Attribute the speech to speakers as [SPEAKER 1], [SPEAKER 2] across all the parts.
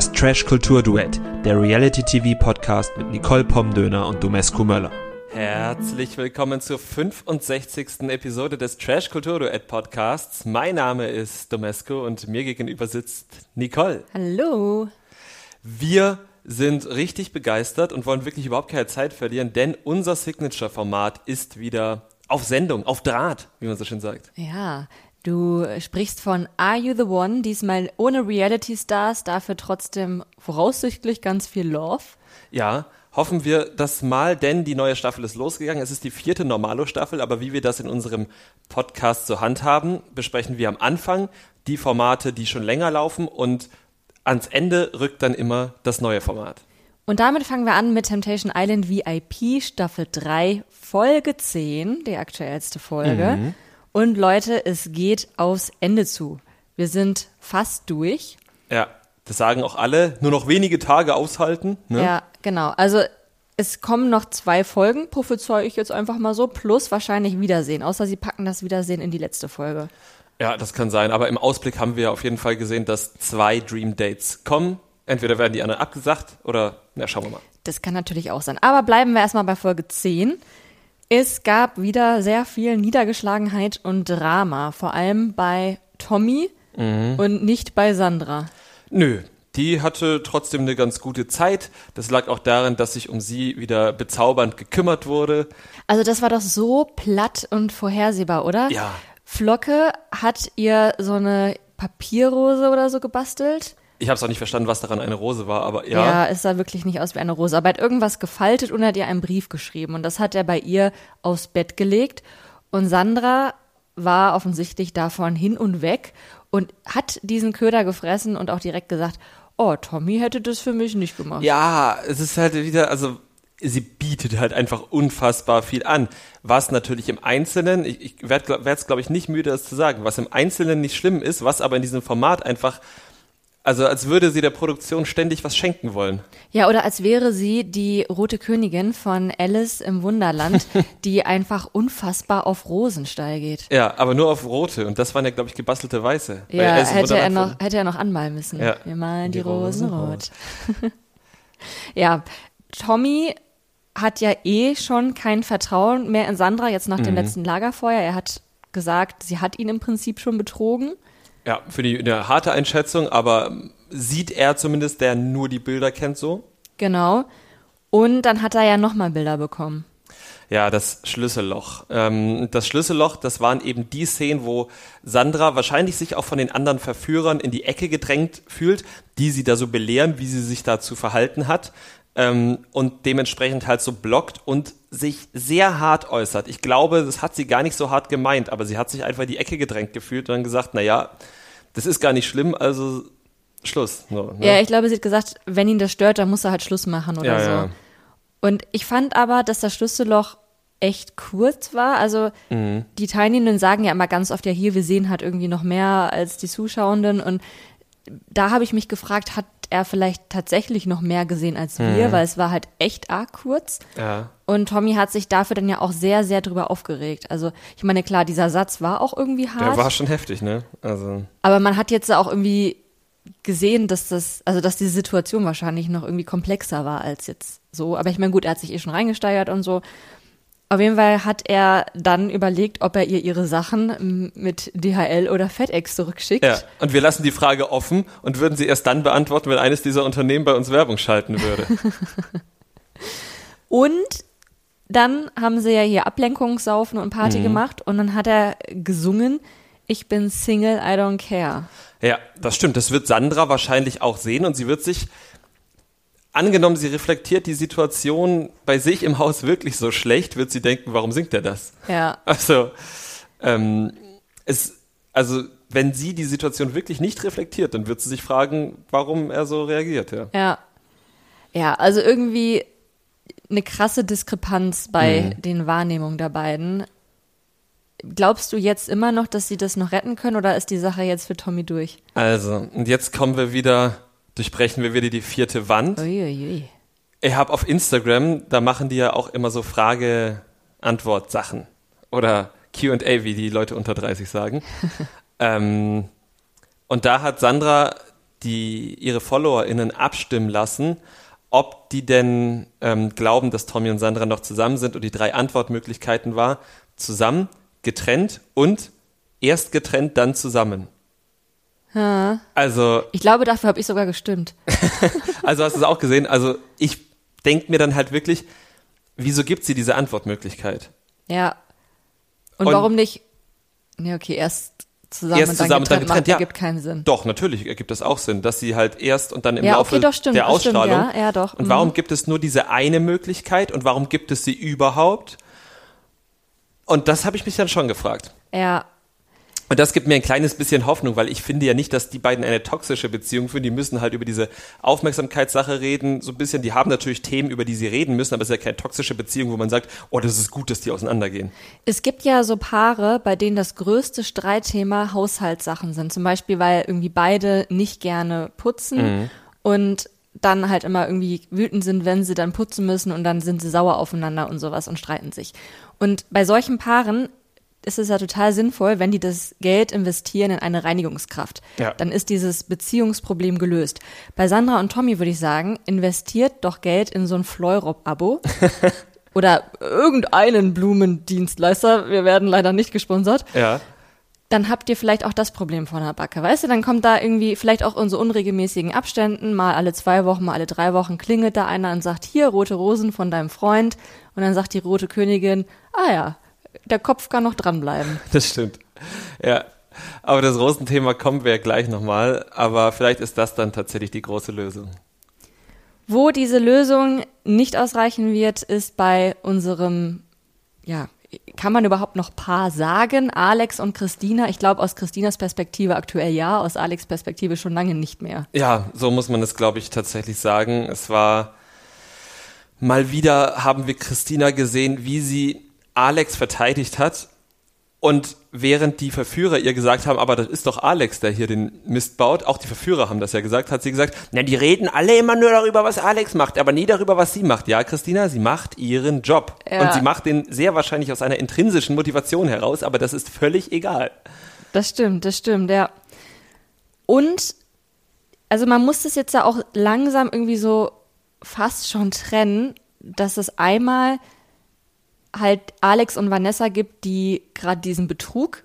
[SPEAKER 1] Das Trash Kultur Duett, der Reality TV Podcast mit Nicole Pomdöner und Domescu Möller.
[SPEAKER 2] Herzlich willkommen zur 65. Episode des Trash Kultur Duett Podcasts. Mein Name ist Domescu und mir gegenüber sitzt Nicole.
[SPEAKER 3] Hallo.
[SPEAKER 2] Wir sind richtig begeistert und wollen wirklich überhaupt keine Zeit verlieren, denn unser Signature-Format ist wieder auf Sendung, auf Draht, wie man so schön sagt.
[SPEAKER 3] Ja, du sprichst von Are You the One, diesmal ohne Reality Stars, dafür trotzdem voraussichtlich ganz viel Love.
[SPEAKER 2] Ja, hoffen wir das mal, denn die neue Staffel ist losgegangen. Es ist die vierte Normalo-Staffel, aber wie wir das in unserem Podcast zur Hand haben, besprechen wir am Anfang die Formate, die schon länger laufen und ans Ende rückt dann immer das neue Format.
[SPEAKER 3] Und damit fangen wir an mit Temptation Island VIP Staffel 3, Folge 10, die aktuellste Folge. Mhm. Und Leute, es geht aufs Ende zu. Wir sind fast durch.
[SPEAKER 2] Ja, das sagen auch alle. Nur noch wenige Tage aushalten. Ne?
[SPEAKER 3] Ja, genau. Also es kommen noch zwei Folgen, prophezei ich jetzt einfach mal so, plus wahrscheinlich Wiedersehen. Außer sie packen das Wiedersehen in die letzte Folge.
[SPEAKER 2] Ja, das kann sein. Aber im Ausblick haben wir auf jeden Fall gesehen, dass zwei Dream Dates kommen. Entweder werden die anderen abgesagt oder, na, schauen wir mal.
[SPEAKER 3] Das kann natürlich auch sein. Aber bleiben wir erstmal bei Folge 10. Es gab wieder sehr viel Niedergeschlagenheit und Drama, vor allem bei Tommy mhm. und nicht bei Sandra.
[SPEAKER 2] Nö, die hatte trotzdem eine ganz gute Zeit. Das lag auch darin, dass sich um sie wieder bezaubernd gekümmert wurde.
[SPEAKER 3] Also das war doch so platt und vorhersehbar, oder?
[SPEAKER 2] Ja.
[SPEAKER 3] Flocke hat ihr so eine Papierrose oder so gebastelt.
[SPEAKER 2] Ich habe es auch nicht verstanden, was daran eine Rose war, aber ja.
[SPEAKER 3] Ja, es sah wirklich nicht aus wie eine Rose. Aber er hat irgendwas gefaltet und hat ihr einen Brief geschrieben. Und das hat er bei ihr aufs Bett gelegt. Und Sandra war offensichtlich davon hin und weg und hat diesen Köder gefressen und auch direkt gesagt, oh, Tommy hätte das für mich nicht gemacht.
[SPEAKER 2] Ja, es ist halt wieder, also sie bietet halt einfach unfassbar viel an. Was natürlich im Einzelnen, ich, ich werde es glaube ich nicht müde, das zu sagen, was im Einzelnen nicht schlimm ist, was aber in diesem Format einfach, also als würde sie der Produktion ständig was schenken wollen.
[SPEAKER 3] Ja, oder als wäre sie die rote Königin von Alice im Wunderland, die einfach unfassbar auf Rosenstall geht.
[SPEAKER 2] Ja, aber nur auf rote und das waren ja glaube ich gebastelte weiße.
[SPEAKER 3] Ja, hätte er, noch, hätte er noch anmalen müssen. Ja. Wir malen die, die Rosen rot. ja, Tommy hat ja eh schon kein Vertrauen mehr in Sandra jetzt nach mhm. dem letzten Lagerfeuer. Er hat gesagt, sie hat ihn im Prinzip schon betrogen.
[SPEAKER 2] Ja, für die eine harte Einschätzung, aber sieht er zumindest, der nur die Bilder kennt, so?
[SPEAKER 3] Genau. Und dann hat er ja nochmal Bilder bekommen.
[SPEAKER 2] Ja, das Schlüsselloch. Ähm, das Schlüsselloch, das waren eben die Szenen, wo Sandra wahrscheinlich sich auch von den anderen Verführern in die Ecke gedrängt fühlt, die sie da so belehren, wie sie sich da zu verhalten hat ähm, und dementsprechend halt so blockt und sich sehr hart äußert. Ich glaube, das hat sie gar nicht so hart gemeint, aber sie hat sich einfach in die Ecke gedrängt gefühlt und dann gesagt, naja, das ist gar nicht schlimm, also Schluss. So,
[SPEAKER 3] ne? Ja, ich glaube, sie hat gesagt, wenn ihn das stört, dann muss er halt Schluss machen oder ja, so. Ja. Und ich fand aber, dass das Schlüsselloch echt kurz war. Also mhm. die Teilnehmenden sagen ja immer ganz oft, ja hier, wir sehen halt irgendwie noch mehr als die Zuschauenden. Und da habe ich mich gefragt, hat er vielleicht tatsächlich noch mehr gesehen als wir, mhm. weil es war halt echt arg kurz.
[SPEAKER 2] Ja.
[SPEAKER 3] Und Tommy hat sich dafür dann ja auch sehr, sehr drüber aufgeregt. Also ich meine, klar, dieser Satz war auch irgendwie hart.
[SPEAKER 2] Der war schon heftig, ne? Also.
[SPEAKER 3] Aber man hat jetzt auch irgendwie gesehen, dass das, also dass die Situation wahrscheinlich noch irgendwie komplexer war als jetzt so. Aber ich meine, gut, er hat sich eh schon reingesteigert und so. Auf jeden Fall hat er dann überlegt, ob er ihr ihre Sachen mit DHL oder FedEx zurückschickt.
[SPEAKER 2] Ja, und wir lassen die Frage offen und würden sie erst dann beantworten, wenn eines dieser Unternehmen bei uns Werbung schalten würde.
[SPEAKER 3] und dann haben sie ja hier Ablenkungssaufen und Party mhm. gemacht und dann hat er gesungen, ich bin Single, I don't care.
[SPEAKER 2] Ja, das stimmt. Das wird Sandra wahrscheinlich auch sehen und sie wird sich angenommen, sie reflektiert die Situation bei sich im Haus wirklich so schlecht, wird sie denken, warum singt er das?
[SPEAKER 3] Ja.
[SPEAKER 2] Also, ähm, es, also, wenn sie die Situation wirklich nicht reflektiert, dann wird sie sich fragen, warum er so reagiert, ja.
[SPEAKER 3] Ja. Ja, also irgendwie eine krasse Diskrepanz bei mhm. den Wahrnehmungen der beiden. Glaubst du jetzt immer noch, dass sie das noch retten können oder ist die Sache jetzt für Tommy durch?
[SPEAKER 2] Also, und jetzt kommen wir wieder durchbrechen wir wieder die vierte Wand.
[SPEAKER 3] Uiuiui.
[SPEAKER 2] Ich habe auf Instagram, da machen die ja auch immer so Frage-Antwort-Sachen. Oder QA, wie die Leute unter 30 sagen. ähm, und da hat Sandra die ihre FollowerInnen abstimmen lassen, ob die denn ähm, glauben, dass Tommy und Sandra noch zusammen sind. Und die drei Antwortmöglichkeiten war zusammen, getrennt und erst getrennt, dann zusammen.
[SPEAKER 3] Ja.
[SPEAKER 2] Also.
[SPEAKER 3] Ich glaube, dafür habe ich sogar gestimmt.
[SPEAKER 2] also hast du es auch gesehen. Also ich denke mir dann halt wirklich, wieso gibt sie diese Antwortmöglichkeit?
[SPEAKER 3] Ja. Und, und warum nicht? Nee, okay, erst zusammen
[SPEAKER 2] erst
[SPEAKER 3] und dann
[SPEAKER 2] zusammen
[SPEAKER 3] getrennt,
[SPEAKER 2] dann getrennt,
[SPEAKER 3] macht,
[SPEAKER 2] ja.
[SPEAKER 3] ergibt keinen Sinn.
[SPEAKER 2] Doch, natürlich ergibt das auch Sinn, dass sie halt erst und dann im
[SPEAKER 3] Ja,
[SPEAKER 2] Laufe
[SPEAKER 3] okay, doch, stimmt,
[SPEAKER 2] der
[SPEAKER 3] das stimmt,
[SPEAKER 2] Ausstrahlung.
[SPEAKER 3] ja, ja, doch,
[SPEAKER 2] Und
[SPEAKER 3] mhm.
[SPEAKER 2] warum gibt es nur diese eine Möglichkeit und warum gibt es sie überhaupt? Und das habe ich mich dann schon gefragt.
[SPEAKER 3] Ja,
[SPEAKER 2] Und das gibt mir ein kleines bisschen Hoffnung, weil ich finde ja nicht, dass die beiden eine toxische Beziehung führen. Die müssen halt über diese Aufmerksamkeitssache reden, so ein bisschen. Die haben natürlich Themen, über die sie reden müssen, aber es ist ja keine toxische Beziehung, wo man sagt, oh, das ist gut, dass die auseinandergehen.
[SPEAKER 3] Es gibt ja so Paare, bei denen das größte Streitthema Haushaltssachen sind. Zum Beispiel, weil irgendwie beide nicht gerne putzen und dann halt immer irgendwie wütend sind, wenn sie dann putzen müssen und dann sind sie sauer aufeinander und sowas und streiten sich. Und bei solchen Paaren ist es ja total sinnvoll, wenn die das Geld investieren in eine Reinigungskraft.
[SPEAKER 2] Ja.
[SPEAKER 3] Dann ist dieses Beziehungsproblem gelöst. Bei Sandra und Tommy würde ich sagen, investiert doch Geld in so ein Fleurop-Abo. Oder irgendeinen Blumendienstleister. Wir werden leider nicht gesponsert.
[SPEAKER 2] Ja.
[SPEAKER 3] Dann habt ihr vielleicht auch das Problem von der Backe. Weißt du, dann kommt da irgendwie vielleicht auch in so unregelmäßigen Abständen, mal alle zwei Wochen, mal alle drei Wochen klingelt da einer und sagt, hier, rote Rosen von deinem Freund. Und dann sagt die rote Königin, ah ja, der Kopf kann noch dranbleiben.
[SPEAKER 2] Das stimmt. Ja. Aber das Rosenthema kommen wir ja gleich nochmal. Aber vielleicht ist das dann tatsächlich die große Lösung.
[SPEAKER 3] Wo diese Lösung nicht ausreichen wird, ist bei unserem, ja, kann man überhaupt noch Paar sagen? Alex und Christina. Ich glaube, aus Christinas Perspektive aktuell ja, aus Alex Perspektive schon lange nicht mehr.
[SPEAKER 2] Ja, so muss man es, glaube ich, tatsächlich sagen. Es war mal wieder haben wir Christina gesehen, wie sie Alex verteidigt hat. Und während die Verführer ihr gesagt haben, aber das ist doch Alex, der hier den Mist baut, auch die Verführer haben das ja gesagt, hat sie gesagt, na, die reden alle immer nur darüber, was Alex macht, aber nie darüber, was sie macht. Ja, Christina, sie macht ihren Job.
[SPEAKER 3] Ja.
[SPEAKER 2] Und sie macht den sehr wahrscheinlich aus einer intrinsischen Motivation heraus, aber das ist völlig egal.
[SPEAKER 3] Das stimmt, das stimmt, ja. Und, also man muss das jetzt ja auch langsam irgendwie so fast schon trennen, dass es einmal halt Alex und Vanessa gibt, die gerade diesen Betrug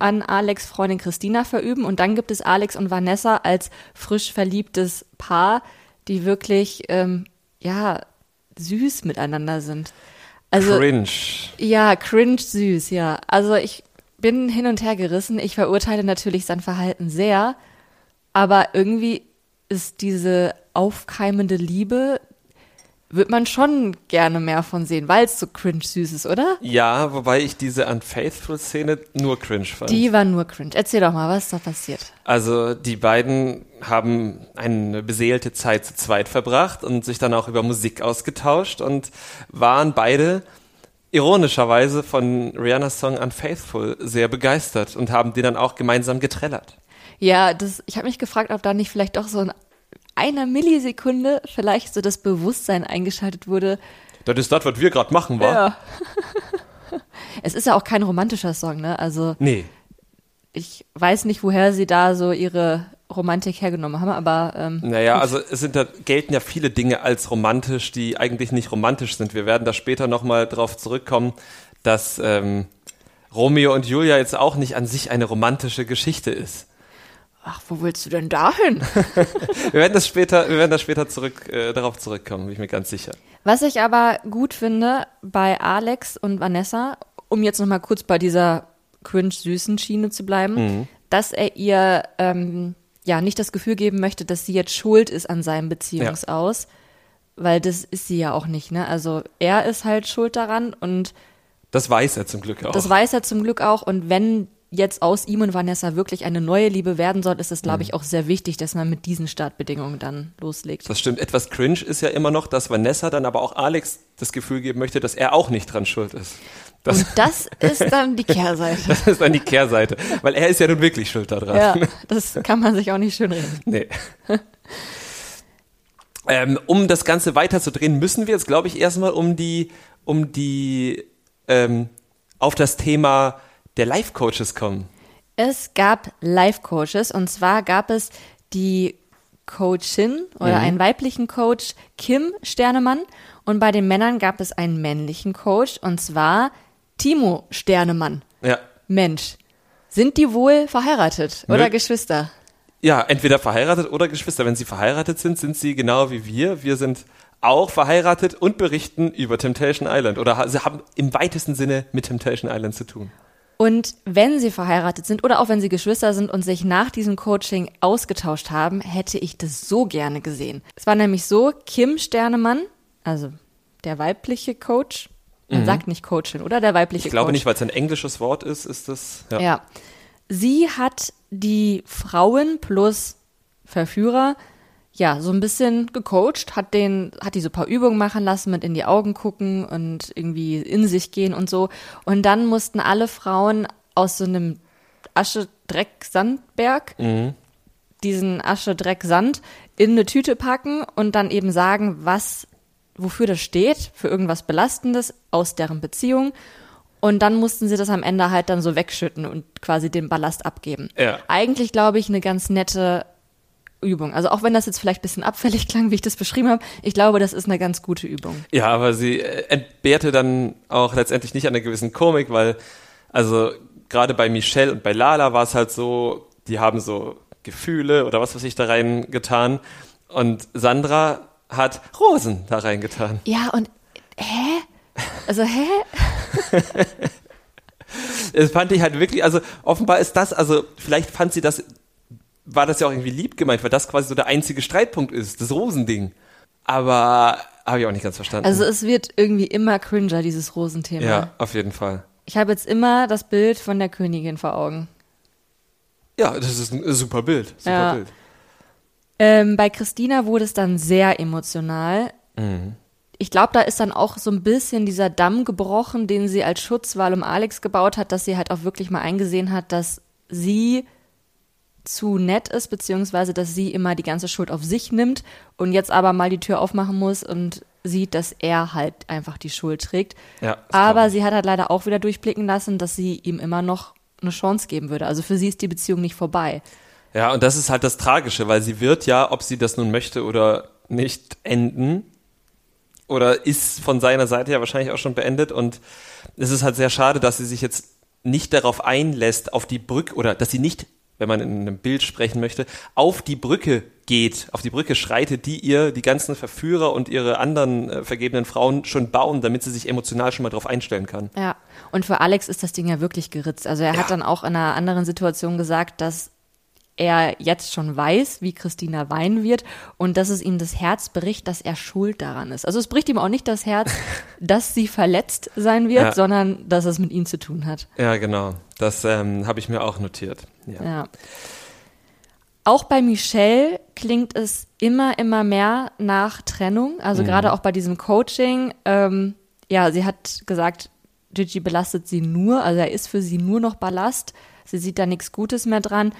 [SPEAKER 3] an Alex Freundin Christina verüben und dann gibt es Alex und Vanessa als frisch verliebtes Paar, die wirklich ähm, ja süß miteinander sind. Also
[SPEAKER 2] Cringe.
[SPEAKER 3] ja, cringe süß, ja. Also ich bin hin und her gerissen. Ich verurteile natürlich sein Verhalten sehr, aber irgendwie ist diese aufkeimende Liebe, wird man schon gerne mehr von sehen, weil es so cringe süß ist, oder?
[SPEAKER 2] Ja, wobei ich diese Unfaithful-Szene nur cringe fand.
[SPEAKER 3] Die war nur cringe. Erzähl doch mal, was ist da passiert?
[SPEAKER 2] Also die beiden haben eine beseelte Zeit zu zweit verbracht und sich dann auch über Musik ausgetauscht und waren beide ironischerweise von Rihannas Song Unfaithful sehr begeistert und haben den dann auch gemeinsam getrellert.
[SPEAKER 3] Ja, das, ich habe mich gefragt, ob da nicht vielleicht doch so in einer Millisekunde vielleicht so das Bewusstsein eingeschaltet wurde.
[SPEAKER 2] Das ist das, was wir gerade machen, wa?
[SPEAKER 3] Ja. es ist ja auch kein romantischer Song, ne? Also
[SPEAKER 2] Nee.
[SPEAKER 3] ich weiß nicht, woher sie da so ihre Romantik hergenommen haben, aber ähm,
[SPEAKER 2] Naja, also es sind da, gelten ja viele Dinge als romantisch, die eigentlich nicht romantisch sind. Wir werden da später nochmal drauf zurückkommen, dass ähm, Romeo und Julia jetzt auch nicht an sich eine romantische Geschichte ist.
[SPEAKER 3] Ach, wo willst du denn da hin?
[SPEAKER 2] Wir werden das später, wir werden da später zurück, äh, darauf zurückkommen, bin ich mir ganz sicher.
[SPEAKER 3] Was ich aber gut finde bei Alex und Vanessa, um jetzt nochmal kurz bei dieser cringe-süßen Schiene zu bleiben, dass er ihr ähm, ja nicht das Gefühl geben möchte, dass sie jetzt schuld ist an seinem Beziehungsaus, weil das ist sie ja auch nicht, ne? Also er ist halt schuld daran und
[SPEAKER 2] Das weiß er zum Glück auch.
[SPEAKER 3] das weiß er zum Glück auch und wenn jetzt aus ihm und Vanessa wirklich eine neue Liebe werden soll, ist es, glaube ich, auch sehr wichtig, dass man mit diesen Startbedingungen dann loslegt.
[SPEAKER 2] Das stimmt. Etwas cringe ist ja immer noch, dass Vanessa dann aber auch Alex das Gefühl geben möchte, dass er auch nicht dran schuld ist. Das,
[SPEAKER 3] Und das ist dann die Kehrseite.
[SPEAKER 2] das ist dann die Kehrseite. Weil er ist ja nun wirklich schuld daran.
[SPEAKER 3] Ja, das kann man sich auch nicht schönreden.
[SPEAKER 2] Nee. ähm, um das Ganze weiterzudrehen, müssen wir jetzt, glaube ich, erstmal um die, um die, ähm, auf das Thema der Life-Coaches kommen.
[SPEAKER 3] Es gab Life-Coaches und zwar gab es die Coachin oder mhm. einen weiblichen Coach, Kim Sternemann. Und bei den Männern gab es einen männlichen Coach und zwar Timo Sternemann.
[SPEAKER 2] Ja.
[SPEAKER 3] Mensch. Sind die wohl verheiratet oder Mö Geschwister?
[SPEAKER 2] Ja, entweder verheiratet oder Geschwister. Wenn sie verheiratet sind, sind sie genau wie wir. Wir sind auch verheiratet und berichten über Temptation Island oder sie haben im weitesten Sinne mit Temptation Island zu tun.
[SPEAKER 3] Und wenn sie verheiratet sind oder auch wenn sie Geschwister sind und sich nach diesem Coaching ausgetauscht haben, hätte ich das so gerne gesehen. Es war nämlich so, Kim Sternemann, also der weibliche Coach, man mhm. sagt nicht Coachin, oder der weibliche Coach.
[SPEAKER 2] Ich glaube Coach. nicht, weil es ein englisches Wort ist, ist das.
[SPEAKER 3] Ja. ja. Sie hat die Frauen plus Verführer ja, so ein bisschen gecoacht, hat den, hat die so ein paar Übungen machen lassen, mit in die Augen gucken und irgendwie in sich gehen und so. Und dann mussten alle Frauen aus so einem Asche-Dreck-Sandberg mhm. diesen Asche-Dreck-Sand in eine Tüte packen und dann eben sagen, was, wofür das steht, für irgendwas Belastendes aus deren Beziehung. Und dann mussten sie das am Ende halt dann so wegschütten und quasi den Ballast abgeben.
[SPEAKER 2] Ja.
[SPEAKER 3] Eigentlich, glaube ich, eine ganz nette Übung. Also auch wenn das jetzt vielleicht ein bisschen abfällig klang, wie ich das beschrieben habe, ich glaube, das ist eine ganz gute Übung.
[SPEAKER 2] Ja, aber sie äh, entbehrte dann auch letztendlich nicht an einer gewissen Komik, weil, also gerade bei Michelle und bei Lala war es halt so, die haben so Gefühle oder was weiß ich da reingetan. Und Sandra hat Rosen da reingetan.
[SPEAKER 3] Ja, und hä? Also, hä?
[SPEAKER 2] das fand ich halt wirklich, also offenbar ist das, also vielleicht fand sie das war das ja auch irgendwie lieb gemeint, weil das quasi so der einzige Streitpunkt ist, das Rosending. Aber habe ich auch nicht ganz verstanden.
[SPEAKER 3] Also es wird irgendwie immer cringer, dieses Rosenthema.
[SPEAKER 2] Ja, auf jeden Fall.
[SPEAKER 3] Ich habe jetzt immer das Bild von der Königin vor Augen.
[SPEAKER 2] Ja, das ist ein super Bild. Super
[SPEAKER 3] ja.
[SPEAKER 2] Bild.
[SPEAKER 3] Ähm, bei Christina wurde es dann sehr emotional. Mhm. Ich glaube, da ist dann auch so ein bisschen dieser Damm gebrochen, den sie als Schutzwall um Alex gebaut hat, dass sie halt auch wirklich mal eingesehen hat, dass sie zu nett ist, beziehungsweise dass sie immer die ganze Schuld auf sich nimmt und jetzt aber mal die Tür aufmachen muss und sieht, dass er halt einfach die Schuld trägt.
[SPEAKER 2] Ja,
[SPEAKER 3] aber sie hat halt leider auch wieder durchblicken lassen, dass sie ihm immer noch eine Chance geben würde. Also für sie ist die Beziehung nicht vorbei.
[SPEAKER 2] Ja, und das ist halt das Tragische, weil sie wird ja, ob sie das nun möchte oder nicht, enden. Oder ist von seiner Seite ja wahrscheinlich auch schon beendet. Und es ist halt sehr schade, dass sie sich jetzt nicht darauf einlässt, auf die Brücke, oder dass sie nicht wenn man in einem Bild sprechen möchte, auf die Brücke geht, auf die Brücke schreitet, die ihr die ganzen Verführer und ihre anderen äh, vergebenen Frauen schon bauen, damit sie sich emotional schon mal drauf einstellen kann.
[SPEAKER 3] Ja, und für Alex ist das Ding ja wirklich geritzt. Also er ja. hat dann auch in einer anderen Situation gesagt, dass er jetzt schon weiß, wie Christina weinen wird und dass es ihm das Herz bricht, dass er schuld daran ist. Also es bricht ihm auch nicht das Herz, dass sie verletzt sein wird, ja. sondern dass es mit ihm zu tun hat.
[SPEAKER 2] Ja, genau. Das ähm, habe ich mir auch notiert. Ja.
[SPEAKER 3] ja. Auch bei Michelle klingt es immer, immer mehr nach Trennung. Also mhm. gerade auch bei diesem Coaching. Ähm, ja, sie hat gesagt, Gigi belastet sie nur, also er ist für sie nur noch Ballast. Sie sieht da nichts Gutes mehr dran.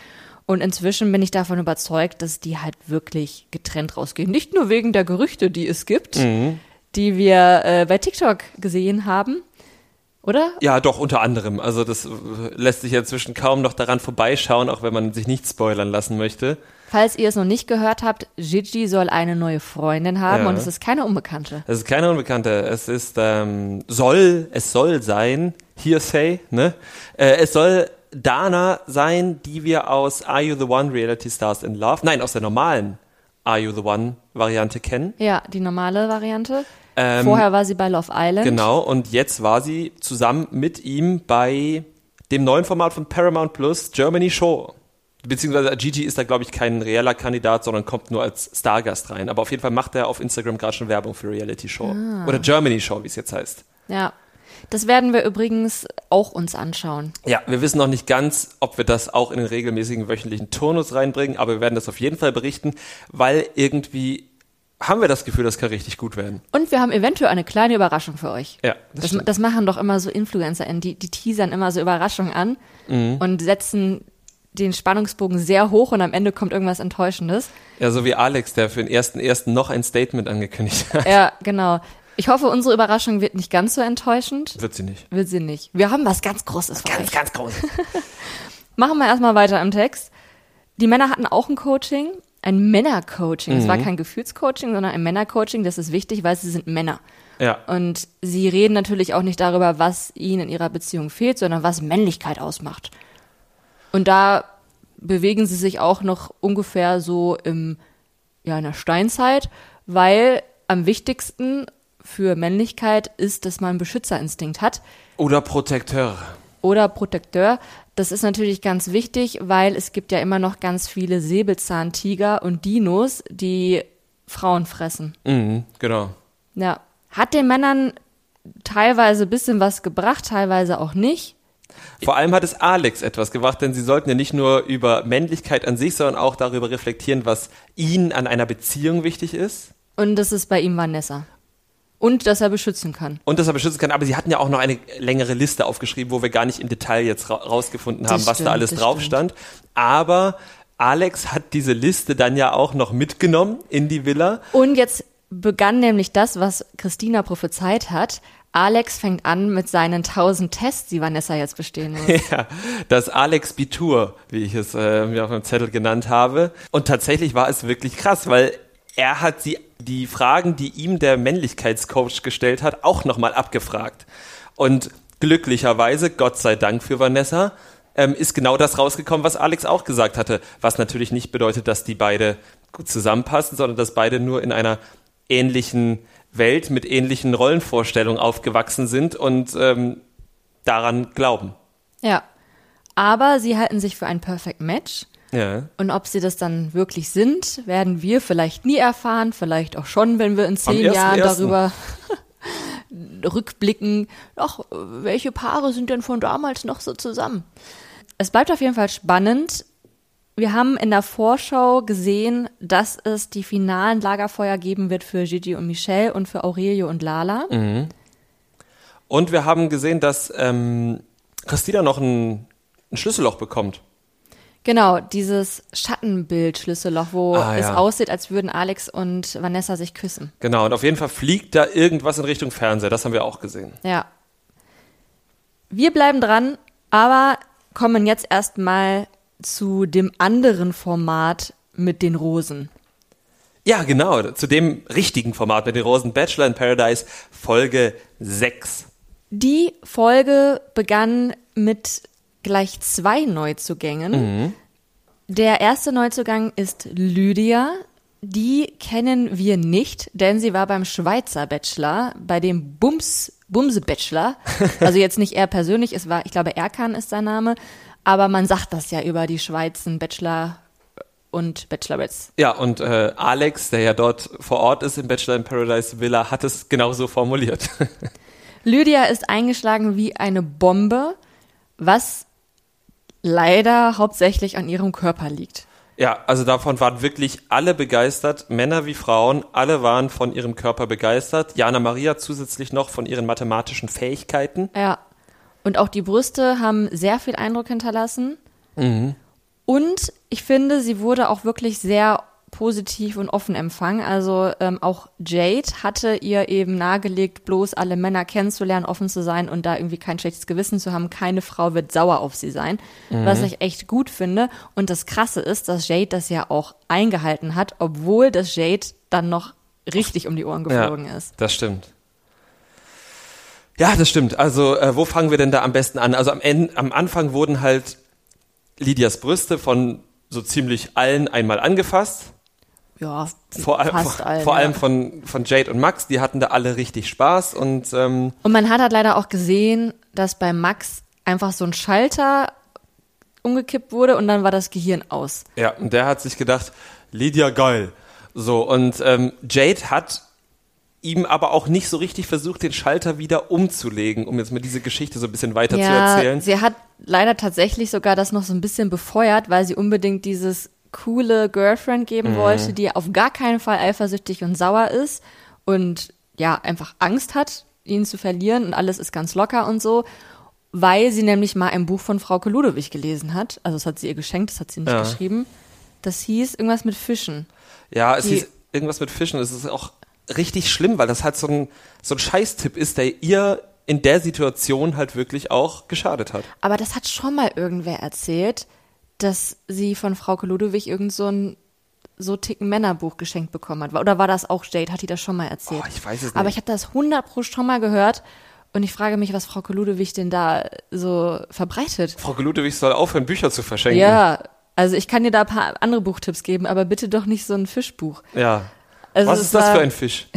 [SPEAKER 3] Und inzwischen bin ich davon überzeugt, dass die halt wirklich getrennt rausgehen. Nicht nur wegen der Gerüchte, die es gibt, mhm. die wir äh, bei TikTok gesehen haben. Oder?
[SPEAKER 2] Ja, doch, unter anderem. Also das äh, lässt sich ja inzwischen kaum noch daran vorbeischauen, auch wenn man sich nicht spoilern lassen möchte.
[SPEAKER 3] Falls ihr es noch nicht gehört habt, Gigi soll eine neue Freundin haben ja. und es ist keine Unbekannte.
[SPEAKER 2] Es ist keine Unbekannte. Es ist, ähm, soll, es soll sein, Hearsay, ne? Äh, es soll Dana sein, die wir aus Are You the One Reality Stars in Love, nein, aus der normalen Are You the One Variante kennen.
[SPEAKER 3] Ja, die normale Variante. Ähm, Vorher war sie bei Love Island.
[SPEAKER 2] Genau, und jetzt war sie zusammen mit ihm bei dem neuen Format von Paramount Plus, Germany Show. Beziehungsweise Gigi ist da, glaube ich, kein reeller Kandidat, sondern kommt nur als Stargast rein. Aber auf jeden Fall macht er auf Instagram gerade schon Werbung für Reality Show. Ah. Oder Germany Show, wie es jetzt heißt.
[SPEAKER 3] Ja. Das werden wir übrigens auch uns anschauen.
[SPEAKER 2] Ja, wir wissen noch nicht ganz, ob wir das auch in den regelmäßigen wöchentlichen Turnus reinbringen, aber wir werden das auf jeden Fall berichten, weil irgendwie haben wir das Gefühl, das kann richtig gut werden.
[SPEAKER 3] Und wir haben eventuell eine kleine Überraschung für euch.
[SPEAKER 2] Ja,
[SPEAKER 3] das, das, das machen doch immer so Influencer, die, die teasern immer so Überraschungen an mhm. und setzen den Spannungsbogen sehr hoch und am Ende kommt irgendwas Enttäuschendes.
[SPEAKER 2] Ja, so wie Alex, der für den ersten ersten noch ein Statement angekündigt hat.
[SPEAKER 3] Ja, genau. Ich hoffe, unsere Überraschung wird nicht ganz so enttäuschend.
[SPEAKER 2] Wird sie nicht.
[SPEAKER 3] Wird sie nicht. Wir haben was ganz Großes
[SPEAKER 2] Ganz, ganz Großes.
[SPEAKER 3] Machen wir erstmal weiter im Text. Die Männer hatten auch ein Coaching ein Männercoaching. Es war mhm. kein Gefühlscoaching, sondern ein Männercoaching. Das ist wichtig, weil sie sind Männer.
[SPEAKER 2] Ja.
[SPEAKER 3] Und sie reden natürlich auch nicht darüber, was ihnen in ihrer Beziehung fehlt, sondern was Männlichkeit ausmacht. Und da bewegen sie sich auch noch ungefähr so im, ja, in der Steinzeit, weil am wichtigsten für Männlichkeit ist, dass man einen Beschützerinstinkt hat.
[SPEAKER 2] Oder Protekteur.
[SPEAKER 3] Oder Protekteur. Das ist natürlich ganz wichtig, weil es gibt ja immer noch ganz viele Säbelzahntiger und Dinos, die Frauen fressen.
[SPEAKER 2] Mhm, genau.
[SPEAKER 3] Ja. Hat den Männern teilweise ein bisschen was gebracht, teilweise auch nicht.
[SPEAKER 2] Vor allem hat es Alex etwas gebracht, denn sie sollten ja nicht nur über Männlichkeit an sich, sondern auch darüber reflektieren, was ihnen an einer Beziehung wichtig ist.
[SPEAKER 3] Und das ist bei ihm Vanessa. Und dass er beschützen kann.
[SPEAKER 2] Und dass er beschützen kann. Aber sie hatten ja auch noch eine längere Liste aufgeschrieben, wo wir gar nicht im Detail jetzt ra rausgefunden haben, das was stimmt, da alles drauf stimmt. stand. Aber Alex hat diese Liste dann ja auch noch mitgenommen in die Villa.
[SPEAKER 3] Und jetzt begann nämlich das, was Christina prophezeit hat. Alex fängt an mit seinen tausend Tests, die Vanessa jetzt bestehen muss.
[SPEAKER 2] Ja, das Alex Bitur, wie ich es äh, mir auf dem Zettel genannt habe. Und tatsächlich war es wirklich krass, weil er hat sie die Fragen, die ihm der Männlichkeitscoach gestellt hat, auch nochmal abgefragt. Und glücklicherweise, Gott sei Dank für Vanessa, ähm, ist genau das rausgekommen, was Alex auch gesagt hatte. Was natürlich nicht bedeutet, dass die beide gut zusammenpassen, sondern dass beide nur in einer ähnlichen Welt mit ähnlichen Rollenvorstellungen aufgewachsen sind und ähm, daran glauben.
[SPEAKER 3] Ja. Aber sie halten sich für ein Perfect Match.
[SPEAKER 2] Ja.
[SPEAKER 3] Und ob sie das dann wirklich sind, werden wir vielleicht nie erfahren, vielleicht auch schon, wenn wir in zehn Jahren ersten. darüber rückblicken. Ach, welche Paare sind denn von damals noch so zusammen? Es bleibt auf jeden Fall spannend. Wir haben in der Vorschau gesehen, dass es die finalen Lagerfeuer geben wird für Gigi und Michelle und für Aurelio und Lala.
[SPEAKER 2] Mhm. Und wir haben gesehen, dass ähm, Christina noch ein, ein Schlüsselloch bekommt.
[SPEAKER 3] Genau, dieses Schattenbild-Schlüsselloch, wo ah, es aussieht, als würden Alex und Vanessa sich küssen.
[SPEAKER 2] Genau, und auf jeden Fall fliegt da irgendwas in Richtung Fernseher. Das haben wir auch gesehen.
[SPEAKER 3] Ja. Wir bleiben dran, aber kommen jetzt erstmal zu dem anderen Format mit den Rosen.
[SPEAKER 2] Ja, genau, zu dem richtigen Format mit den Rosen Bachelor in Paradise Folge 6.
[SPEAKER 3] Die Folge begann mit gleich zwei Neuzugängen. Mhm. Der erste Neuzugang ist Lydia. Die kennen wir nicht, denn sie war beim Schweizer Bachelor, bei dem Bums, Bumse Bachelor. Also jetzt nicht er persönlich, es war, ich glaube, Erkan ist sein Name. Aber man sagt das ja über die Schweizer Bachelor und Bachelorettes.
[SPEAKER 2] Ja, und äh, Alex, der ja dort vor Ort ist im Bachelor in Paradise Villa, hat es genauso formuliert.
[SPEAKER 3] Lydia ist eingeschlagen wie eine Bombe, was leider hauptsächlich an ihrem Körper liegt.
[SPEAKER 2] Ja, also davon waren wirklich alle begeistert, Männer wie Frauen, alle waren von ihrem Körper begeistert. Jana Maria zusätzlich noch von ihren mathematischen Fähigkeiten.
[SPEAKER 3] Ja. Und auch die Brüste haben sehr viel Eindruck hinterlassen.
[SPEAKER 2] Mhm.
[SPEAKER 3] Und ich finde, sie wurde auch wirklich sehr positiv und offen empfangen. Also ähm, auch Jade hatte ihr eben nahegelegt, bloß alle Männer kennenzulernen, offen zu sein und da irgendwie kein schlechtes Gewissen zu haben. Keine Frau wird sauer auf sie sein, mhm. was ich echt gut finde. Und das Krasse ist, dass Jade das ja auch eingehalten hat, obwohl das Jade dann noch richtig um die Ohren geflogen
[SPEAKER 2] ja,
[SPEAKER 3] ist.
[SPEAKER 2] Das stimmt. Ja, das stimmt. Also äh, wo fangen wir denn da am besten an? Also am, Ende, am Anfang wurden halt Lydias Brüste von so ziemlich allen einmal angefasst
[SPEAKER 3] ja,
[SPEAKER 2] vor, allem, vor, allen, vor allem von, von Jade und Max, die hatten da alle richtig Spaß und ähm
[SPEAKER 3] Und man hat halt leider auch gesehen, dass bei Max einfach so ein Schalter umgekippt wurde und dann war das Gehirn aus.
[SPEAKER 2] Ja, und der hat sich gedacht, Lydia geil. So, und ähm, Jade hat ihm aber auch nicht so richtig versucht, den Schalter wieder umzulegen, um jetzt mal diese Geschichte so ein bisschen weiter ja, zu erzählen.
[SPEAKER 3] Sie hat leider tatsächlich sogar das noch so ein bisschen befeuert, weil sie unbedingt dieses coole Girlfriend geben mhm. wollte, die auf gar keinen Fall eifersüchtig und sauer ist und ja, einfach Angst hat, ihn zu verlieren und alles ist ganz locker und so, weil sie nämlich mal ein Buch von Frau Ludewig gelesen hat. Also das hat sie ihr geschenkt, das hat sie nicht ja. geschrieben. Das hieß irgendwas mit Fischen.
[SPEAKER 2] Ja, es die, hieß irgendwas mit Fischen. Es ist auch richtig schlimm, weil das halt so ein, so ein Scheißtipp ist, der ihr in der Situation halt wirklich auch geschadet hat.
[SPEAKER 3] Aber das hat schon mal irgendwer erzählt, dass sie von Frau Ludewig irgend so ein so Ticken Männerbuch geschenkt bekommen hat. Oder war das auch Jade? Hat die das schon mal erzählt?
[SPEAKER 2] Oh, ich weiß es nicht.
[SPEAKER 3] Aber ich habe das 100 pro schon mal gehört. Und ich frage mich, was Frau Ludewig denn da so verbreitet.
[SPEAKER 2] Frau Ludewig soll aufhören, Bücher zu verschenken.
[SPEAKER 3] Ja, also ich kann dir da ein paar andere Buchtipps geben, aber bitte doch nicht so ein Fischbuch.
[SPEAKER 2] Ja. Also was ist das war, für ein Fisch?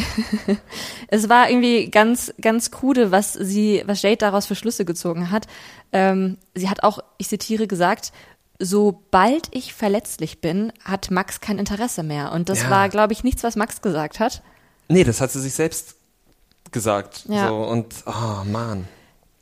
[SPEAKER 3] es war irgendwie ganz, ganz krude, was sie, was Jade daraus für Schlüsse gezogen hat. Ähm, sie hat auch, ich zitiere, gesagt, sobald ich verletzlich bin, hat Max kein Interesse mehr. Und das ja. war, glaube ich, nichts, was Max gesagt hat.
[SPEAKER 2] Nee, das hat sie sich selbst gesagt. Ja. So, und, oh Mann.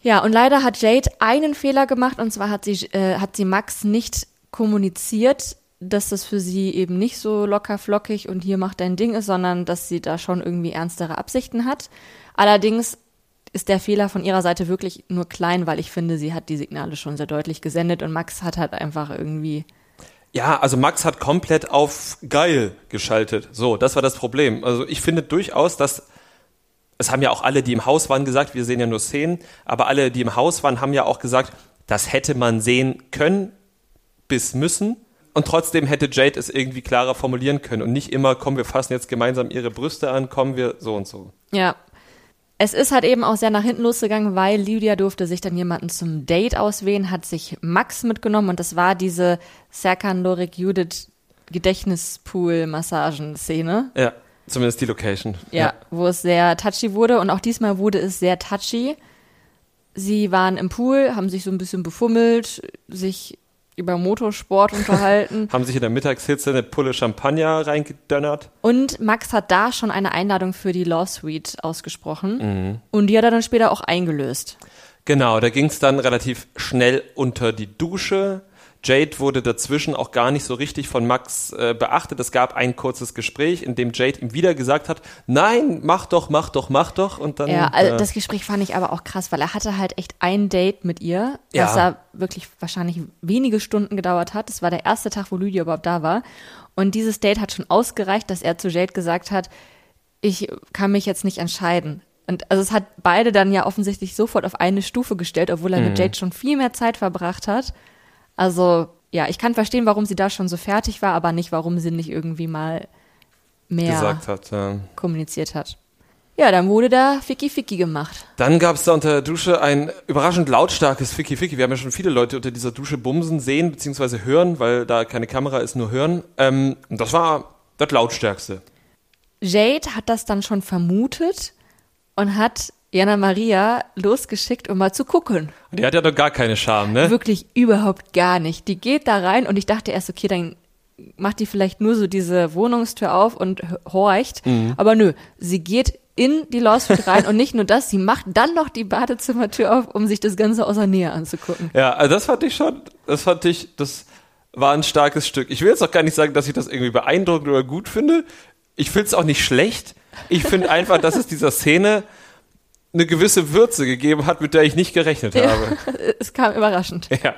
[SPEAKER 3] Ja, und leider hat Jade einen Fehler gemacht, und zwar hat sie, äh, hat sie Max nicht kommuniziert, dass das für sie eben nicht so locker flockig und hier macht dein Ding ist, sondern dass sie da schon irgendwie ernstere Absichten hat. Allerdings ist der Fehler von ihrer Seite wirklich nur klein, weil ich finde, sie hat die Signale schon sehr deutlich gesendet und Max hat halt einfach irgendwie.
[SPEAKER 2] Ja, also Max hat komplett auf geil geschaltet. So, das war das Problem. Also ich finde durchaus, dass es haben ja auch alle, die im Haus waren, gesagt, wir sehen ja nur Szenen, aber alle, die im Haus waren, haben ja auch gesagt, das hätte man sehen können bis müssen. Und trotzdem hätte Jade es irgendwie klarer formulieren können und nicht immer, komm, wir fassen jetzt gemeinsam ihre Brüste an, kommen wir so und so.
[SPEAKER 3] Ja. Es ist halt eben auch sehr nach hinten losgegangen, weil Lydia durfte sich dann jemanden zum Date auswählen, hat sich Max mitgenommen und das war diese Serkan Lorik Judith Gedächtnispool-Massagen-Szene.
[SPEAKER 2] Ja, zumindest die Location.
[SPEAKER 3] Ja, ja, wo es sehr touchy wurde und auch diesmal wurde es sehr touchy. Sie waren im Pool, haben sich so ein bisschen befummelt, sich über Motorsport unterhalten.
[SPEAKER 2] Haben sich in der Mittagshitze eine Pulle Champagner reingedönnert.
[SPEAKER 3] Und Max hat da schon eine Einladung für die Law Suite ausgesprochen. Mhm. Und die hat er dann später auch eingelöst.
[SPEAKER 2] Genau, da ging es dann relativ schnell unter die Dusche. Jade wurde dazwischen auch gar nicht so richtig von Max äh, beachtet. Es gab ein kurzes Gespräch, in dem Jade ihm wieder gesagt hat, nein, mach doch, mach doch, mach doch. Und dann,
[SPEAKER 3] ja, also äh, das Gespräch fand ich aber auch krass, weil er hatte halt echt ein Date mit ihr, das ja. da wirklich wahrscheinlich wenige Stunden gedauert hat. Das war der erste Tag, wo Lydia überhaupt da war. Und dieses Date hat schon ausgereicht, dass er zu Jade gesagt hat, ich kann mich jetzt nicht entscheiden. Und also es hat beide dann ja offensichtlich sofort auf eine Stufe gestellt, obwohl er mhm. mit Jade schon viel mehr Zeit verbracht hat. Also ja, ich kann verstehen, warum sie da schon so fertig war, aber nicht, warum sie nicht irgendwie mal mehr
[SPEAKER 2] hat, ja.
[SPEAKER 3] kommuniziert hat. Ja, dann wurde da Ficky Ficky gemacht.
[SPEAKER 2] Dann gab es da unter der Dusche ein überraschend lautstarkes Ficky Ficky. Wir haben ja schon viele Leute unter dieser Dusche bumsen sehen bzw. hören, weil da keine Kamera ist, nur hören. Ähm, das war das lautstärkste.
[SPEAKER 3] Jade hat das dann schon vermutet und hat Jana Maria losgeschickt, um mal zu gucken.
[SPEAKER 2] Die hat ja doch gar keine Scham, ne?
[SPEAKER 3] Wirklich überhaupt gar nicht. Die geht da rein und ich dachte erst, okay, dann macht die vielleicht nur so diese Wohnungstür auf und horcht. Mhm. Aber nö, sie geht in die Lawsuit rein und nicht nur das, sie macht dann noch die Badezimmertür auf, um sich das Ganze aus der Nähe anzugucken.
[SPEAKER 2] Ja, also das fand ich schon, das fand ich, das war ein starkes Stück. Ich will jetzt auch gar nicht sagen, dass ich das irgendwie beeindruckend oder gut finde. Ich finde es auch nicht schlecht. Ich finde einfach, dass es dieser Szene eine gewisse Würze gegeben hat, mit der ich nicht gerechnet ja, habe.
[SPEAKER 3] Es kam überraschend.
[SPEAKER 2] Ja.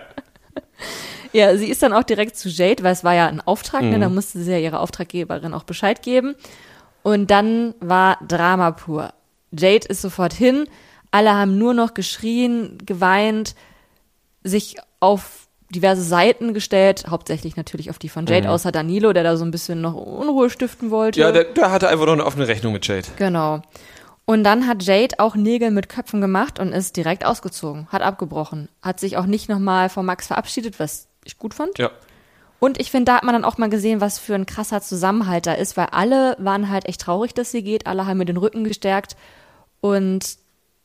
[SPEAKER 3] Ja, sie ist dann auch direkt zu Jade, weil es war ja ein Auftrag, ne? mhm. ne? da musste sie ja ihrer Auftraggeberin auch Bescheid geben. Und dann war Drama pur. Jade ist sofort hin, alle haben nur noch geschrien, geweint, sich auf diverse Seiten gestellt, hauptsächlich natürlich auf die von Jade, mhm. außer Danilo, der da so ein bisschen noch Unruhe stiften wollte.
[SPEAKER 2] Ja, der, der hatte einfach noch eine offene Rechnung mit Jade.
[SPEAKER 3] Genau. Und dann hat Jade auch Nägel mit Köpfen gemacht und ist direkt ausgezogen, hat abgebrochen, hat sich auch nicht nochmal von Max verabschiedet, was ich gut fand.
[SPEAKER 2] Ja.
[SPEAKER 3] Und ich finde, da hat man dann auch mal gesehen, was für ein krasser Zusammenhalt da ist, weil alle waren halt echt traurig, dass sie geht, alle haben mir den Rücken gestärkt und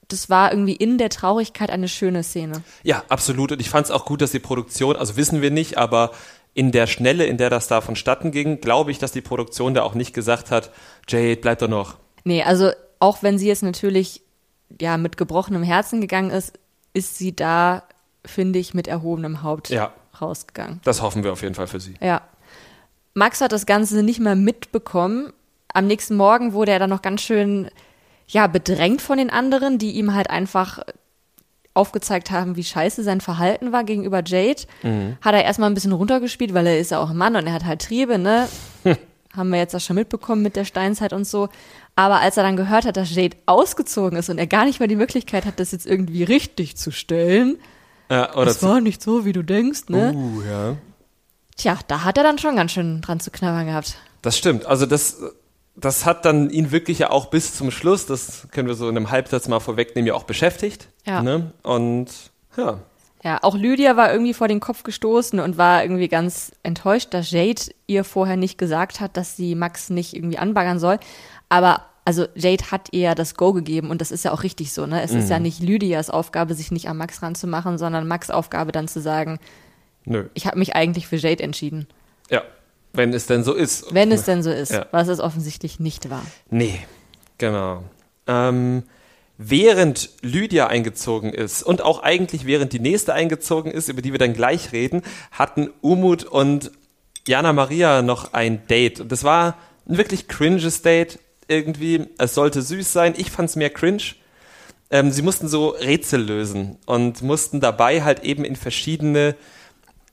[SPEAKER 3] das war irgendwie in der Traurigkeit eine schöne Szene.
[SPEAKER 2] Ja, absolut. Und ich fand es auch gut, dass die Produktion, also wissen wir nicht, aber in der Schnelle, in der das da vonstatten ging, glaube ich, dass die Produktion da auch nicht gesagt hat, Jade, bleib doch noch.
[SPEAKER 3] Nee, also auch wenn sie jetzt natürlich ja mit gebrochenem Herzen gegangen ist, ist sie da, finde ich, mit erhobenem Haupt ja, rausgegangen.
[SPEAKER 2] Das hoffen wir auf jeden Fall für sie.
[SPEAKER 3] Ja. Max hat das Ganze nicht mehr mitbekommen. Am nächsten Morgen wurde er dann noch ganz schön ja, bedrängt von den anderen, die ihm halt einfach aufgezeigt haben, wie scheiße sein Verhalten war gegenüber Jade. Mhm. Hat er erstmal ein bisschen runtergespielt, weil er ist ja auch ein Mann und er hat halt Triebe, ne? haben wir jetzt auch schon mitbekommen mit der Steinzeit und so. Aber als er dann gehört hat, dass Jade ausgezogen ist und er gar nicht mehr die Möglichkeit hat, das jetzt irgendwie richtig zu stellen,
[SPEAKER 2] ja, oder
[SPEAKER 3] das war nicht so, wie du denkst, ne?
[SPEAKER 2] Uh, ja.
[SPEAKER 3] Tja, da hat er dann schon ganz schön dran zu knabbern gehabt.
[SPEAKER 2] Das stimmt. Also das, das hat dann ihn wirklich ja auch bis zum Schluss, das können wir so in einem Halbsatz mal vorwegnehmen, ja auch beschäftigt.
[SPEAKER 3] Ja.
[SPEAKER 2] Ne? Und ja.
[SPEAKER 3] Ja, auch Lydia war irgendwie vor den Kopf gestoßen und war irgendwie ganz enttäuscht, dass Jade ihr vorher nicht gesagt hat, dass sie Max nicht irgendwie anbaggern soll. Aber also Jade hat ihr das Go gegeben und das ist ja auch richtig so, ne? Es ist ja
[SPEAKER 2] Mhm.
[SPEAKER 3] nicht Lydias Aufgabe, sich nicht an Max ranzumachen, sondern Max Aufgabe dann zu sagen,
[SPEAKER 2] Nö.
[SPEAKER 3] ich habe mich eigentlich für Jade entschieden.
[SPEAKER 2] Ja. Wenn es denn so ist.
[SPEAKER 3] Wenn es denn so ist,
[SPEAKER 2] Ja.
[SPEAKER 3] was es offensichtlich nicht war.
[SPEAKER 2] Nee, genau. Ähm, während Lydia eingezogen ist und auch eigentlich während die nächste eingezogen ist, über die wir dann gleich reden, hatten Umut und Jana Maria noch ein Date. Und das war ein wirklich cringes Date irgendwie. Es sollte süß sein. Ich fand's mehr cringe. Ähm, sie mussten so Rätsel lösen und mussten dabei halt eben in verschiedene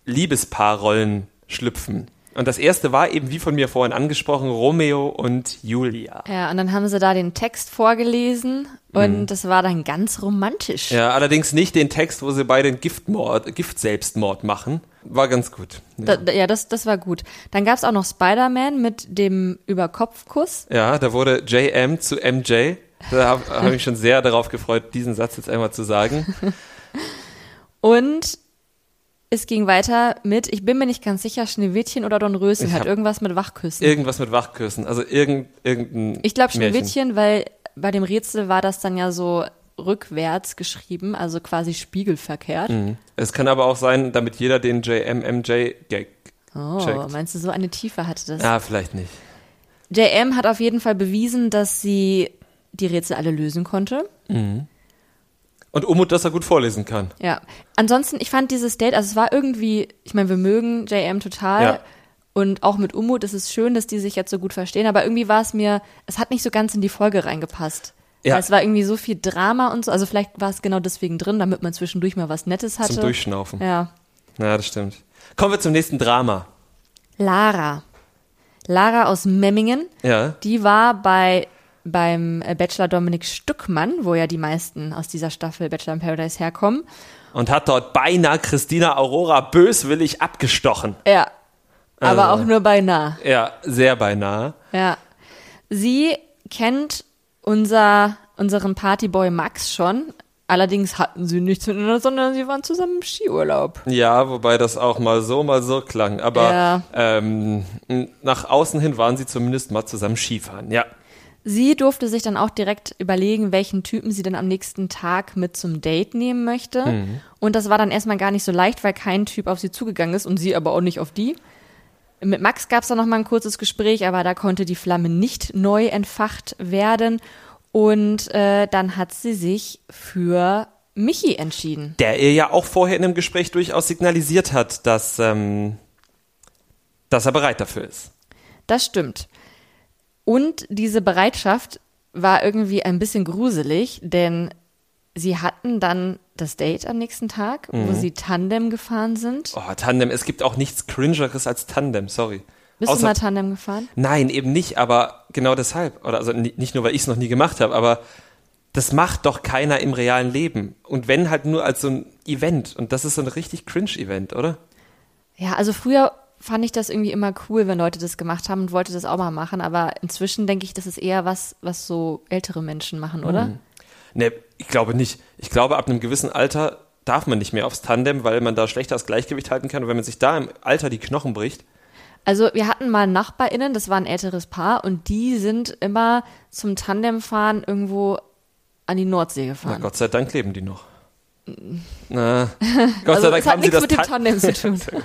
[SPEAKER 2] Liebespaarrollen schlüpfen. Und das erste war eben, wie von mir vorhin angesprochen, Romeo und Julia.
[SPEAKER 3] Ja, und dann haben sie da den Text vorgelesen und das war dann ganz romantisch.
[SPEAKER 2] Mhm. Ja, allerdings nicht den Text, wo sie beide den Giftmord, Giftselbstmord machen. War ganz gut.
[SPEAKER 3] Da, da, ja, das, das war gut. Dann gab's auch noch Spider-Man mit dem Überkopfkuss.
[SPEAKER 2] Ja, da wurde JM zu MJ. Da habe hab ich mich schon sehr darauf gefreut, diesen Satz jetzt einmal zu sagen.
[SPEAKER 3] Und es ging weiter mit, ich bin mir nicht ganz sicher, Schneewittchen oder Dornröschen hat irgendwas mit Wachküssen.
[SPEAKER 2] Irgendwas mit Wachküssen. Also irgend, irgendein.
[SPEAKER 3] ich glaube
[SPEAKER 2] Märchen.
[SPEAKER 3] Schneewittchen, weil bei dem Rätsel war das dann ja so rückwärts geschrieben, also quasi spiegelverkehrt.
[SPEAKER 2] Mhm. Es kann aber auch sein, damit jeder den JM-MJ-Gag
[SPEAKER 3] Oh,
[SPEAKER 2] checkt.
[SPEAKER 3] meinst du, so eine Tiefe hatte das?
[SPEAKER 2] Ja, vielleicht nicht.
[SPEAKER 3] JM hat auf jeden Fall bewiesen, dass sie die Rätsel alle lösen konnte.
[SPEAKER 2] Und Umut, dass er gut vorlesen kann.
[SPEAKER 3] Ja. Ansonsten, ich fand dieses Date, also es war irgendwie, ich meine, wir mögen JM total.
[SPEAKER 2] Ja.
[SPEAKER 3] Und auch mit Umut ist es schön, dass die sich jetzt so gut verstehen, aber irgendwie war es mir, es hat nicht so ganz in die Folge reingepasst.
[SPEAKER 2] Ja.
[SPEAKER 3] Es war irgendwie so viel Drama und so, also vielleicht war es genau deswegen drin, damit man zwischendurch mal was Nettes hatte.
[SPEAKER 2] Zum Durchschnaufen.
[SPEAKER 3] Ja.
[SPEAKER 2] Ja, das stimmt. Kommen wir zum nächsten Drama.
[SPEAKER 3] Lara. Lara aus Memmingen,
[SPEAKER 2] Ja.
[SPEAKER 3] die war bei beim äh, Bachelor Dominik Stückmann, wo ja die meisten aus dieser Staffel Bachelor in Paradise herkommen.
[SPEAKER 2] Und hat dort beinahe Christina Aurora böswillig abgestochen.
[SPEAKER 3] Ja. Aber
[SPEAKER 2] Also.
[SPEAKER 3] auch nur beinahe.
[SPEAKER 2] Ja, sehr beinahe.
[SPEAKER 3] Ja. Sie kennt unser, unseren Partyboy Max schon. Allerdings hatten sie nichts miteinander, sondern sie waren zusammen im Skiurlaub.
[SPEAKER 2] Ja, wobei das auch mal so, mal so klang. Aber
[SPEAKER 3] Ja.
[SPEAKER 2] ähm, nach außen hin waren sie zumindest mal zusammen Skifahren. Ja.
[SPEAKER 3] Sie durfte sich dann auch direkt überlegen, welchen Typen sie denn am nächsten Tag mit zum Date nehmen möchte. Und das war dann erstmal gar nicht so leicht, weil kein Typ auf sie zugegangen ist und sie aber auch nicht auf die. Mit Max gab es dann noch mal ein kurzes Gespräch, aber da konnte die Flamme nicht neu entfacht werden. Und äh, dann hat sie sich für Michi entschieden.
[SPEAKER 2] Der ihr ja auch vorher in einem Gespräch durchaus signalisiert hat, dass, ähm, dass er bereit dafür ist.
[SPEAKER 3] Das stimmt. Und diese Bereitschaft war irgendwie ein bisschen gruselig, denn sie hatten dann das Date am nächsten Tag, wo sie Tandem gefahren sind.
[SPEAKER 2] Oh, Tandem. Es gibt auch nichts Cringeres als Tandem, sorry.
[SPEAKER 3] Bist du
[SPEAKER 2] Außer-
[SPEAKER 3] mal Tandem gefahren?
[SPEAKER 2] Nein, eben nicht, aber genau deshalb. Oder also ni- nicht nur, weil ich es noch nie gemacht habe, aber das macht doch keiner im realen Leben. Und wenn halt nur als so ein Event. Und das ist so ein richtig Cringe-Event, oder?
[SPEAKER 3] Ja, also früher fand ich das irgendwie immer cool, wenn Leute das gemacht haben und wollte das auch mal machen, aber inzwischen denke ich, das ist eher was, was so ältere Menschen machen, oder?
[SPEAKER 2] Ne, ich glaube nicht. Ich glaube, ab einem gewissen Alter darf man nicht mehr aufs Tandem, weil man da schlechter das Gleichgewicht halten kann. Und wenn man sich da im Alter die Knochen bricht,
[SPEAKER 3] Also wir hatten mal NachbarInnen, das war ein älteres Paar und die sind immer zum Tandemfahren irgendwo an die Nordsee
[SPEAKER 2] na
[SPEAKER 3] gefahren.
[SPEAKER 2] Gott sei Dank leben die noch. Na, Gott
[SPEAKER 3] also
[SPEAKER 2] sei Dank haben sie
[SPEAKER 3] nichts
[SPEAKER 2] das
[SPEAKER 3] mit dem
[SPEAKER 2] Tan-
[SPEAKER 3] Tandem zu tun.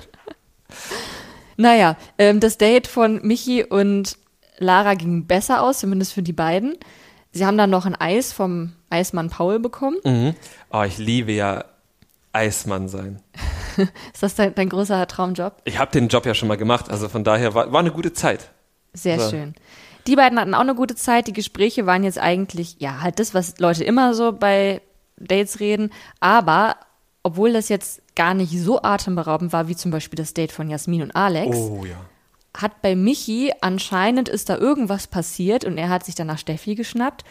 [SPEAKER 3] naja, ähm, das Date von Michi und Lara ging besser aus, zumindest für die beiden. Sie haben dann noch ein Eis vom Eismann Paul bekommen.
[SPEAKER 2] Mhm. Oh, ich liebe ja Eismann sein.
[SPEAKER 3] Ist das dein, dein großer Traumjob?
[SPEAKER 2] Ich habe den Job ja schon mal gemacht, also von daher war, war eine gute Zeit.
[SPEAKER 3] Sehr
[SPEAKER 2] So.
[SPEAKER 3] schön. Die beiden hatten auch eine gute Zeit. Die Gespräche waren jetzt eigentlich, ja, halt das, was Leute immer so bei Dates reden. Aber obwohl das jetzt gar nicht so atemberaubend war, wie zum Beispiel das Date von Jasmin und Alex,
[SPEAKER 2] Oh ja.
[SPEAKER 3] hat bei Michi anscheinend ist da irgendwas passiert und er hat sich dann nach Steffi geschnappt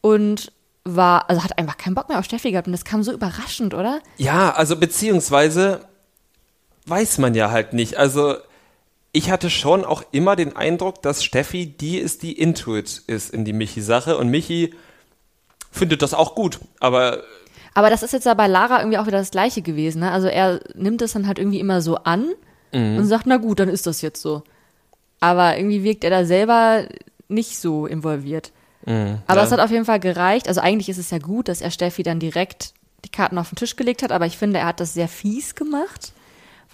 [SPEAKER 3] und war, also hat einfach keinen Bock mehr auf Steffi gehabt und das kam so überraschend, oder?
[SPEAKER 2] Ja, also beziehungsweise weiß man ja halt nicht. Also ich hatte schon auch immer den Eindruck, dass Steffi die ist, die Intuit ist in die Michi-Sache und Michi findet das auch gut, aber
[SPEAKER 3] aber das ist jetzt ja bei Lara irgendwie auch wieder das Gleiche gewesen. Ne? Also er nimmt es dann halt irgendwie immer so an mhm. und sagt, na gut, dann ist das jetzt so. Aber irgendwie wirkt er da selber nicht so involviert. Mhm, aber ja. es hat auf jeden Fall gereicht. Also eigentlich ist es ja gut, dass er Steffi dann direkt die Karten auf den Tisch gelegt hat, aber ich finde, er hat das sehr fies gemacht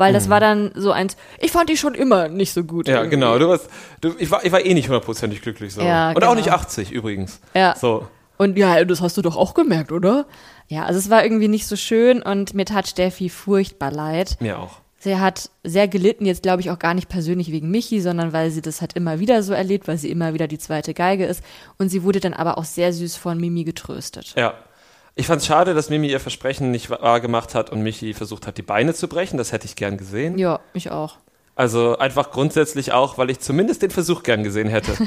[SPEAKER 3] weil das mhm. war dann so eins, ich fand die schon immer nicht so gut.
[SPEAKER 2] Ja, irgendwie. genau. Du warst, du, ich, war, ich war eh nicht hundertprozentig glücklich so. Ja, Und genau. auch nicht 80 übrigens.
[SPEAKER 3] Ja.
[SPEAKER 2] So.
[SPEAKER 3] Und ja, das hast du doch auch gemerkt, oder? Ja, also es war irgendwie nicht so schön und mir tat Steffi furchtbar leid.
[SPEAKER 2] Mir auch.
[SPEAKER 3] Sie hat sehr gelitten, jetzt glaube ich auch gar nicht persönlich wegen Michi, sondern weil sie das halt immer wieder so erlebt, weil sie immer wieder die zweite Geige ist. Und sie wurde dann aber auch sehr süß von Mimi getröstet.
[SPEAKER 2] Ja, ich fand es schade, dass Mimi ihr Versprechen nicht wahr gemacht hat und Michi versucht hat, die Beine zu brechen. Das hätte ich gern gesehen.
[SPEAKER 3] Ja, ich auch.
[SPEAKER 2] Also einfach grundsätzlich auch, weil ich zumindest den Versuch gern gesehen hätte.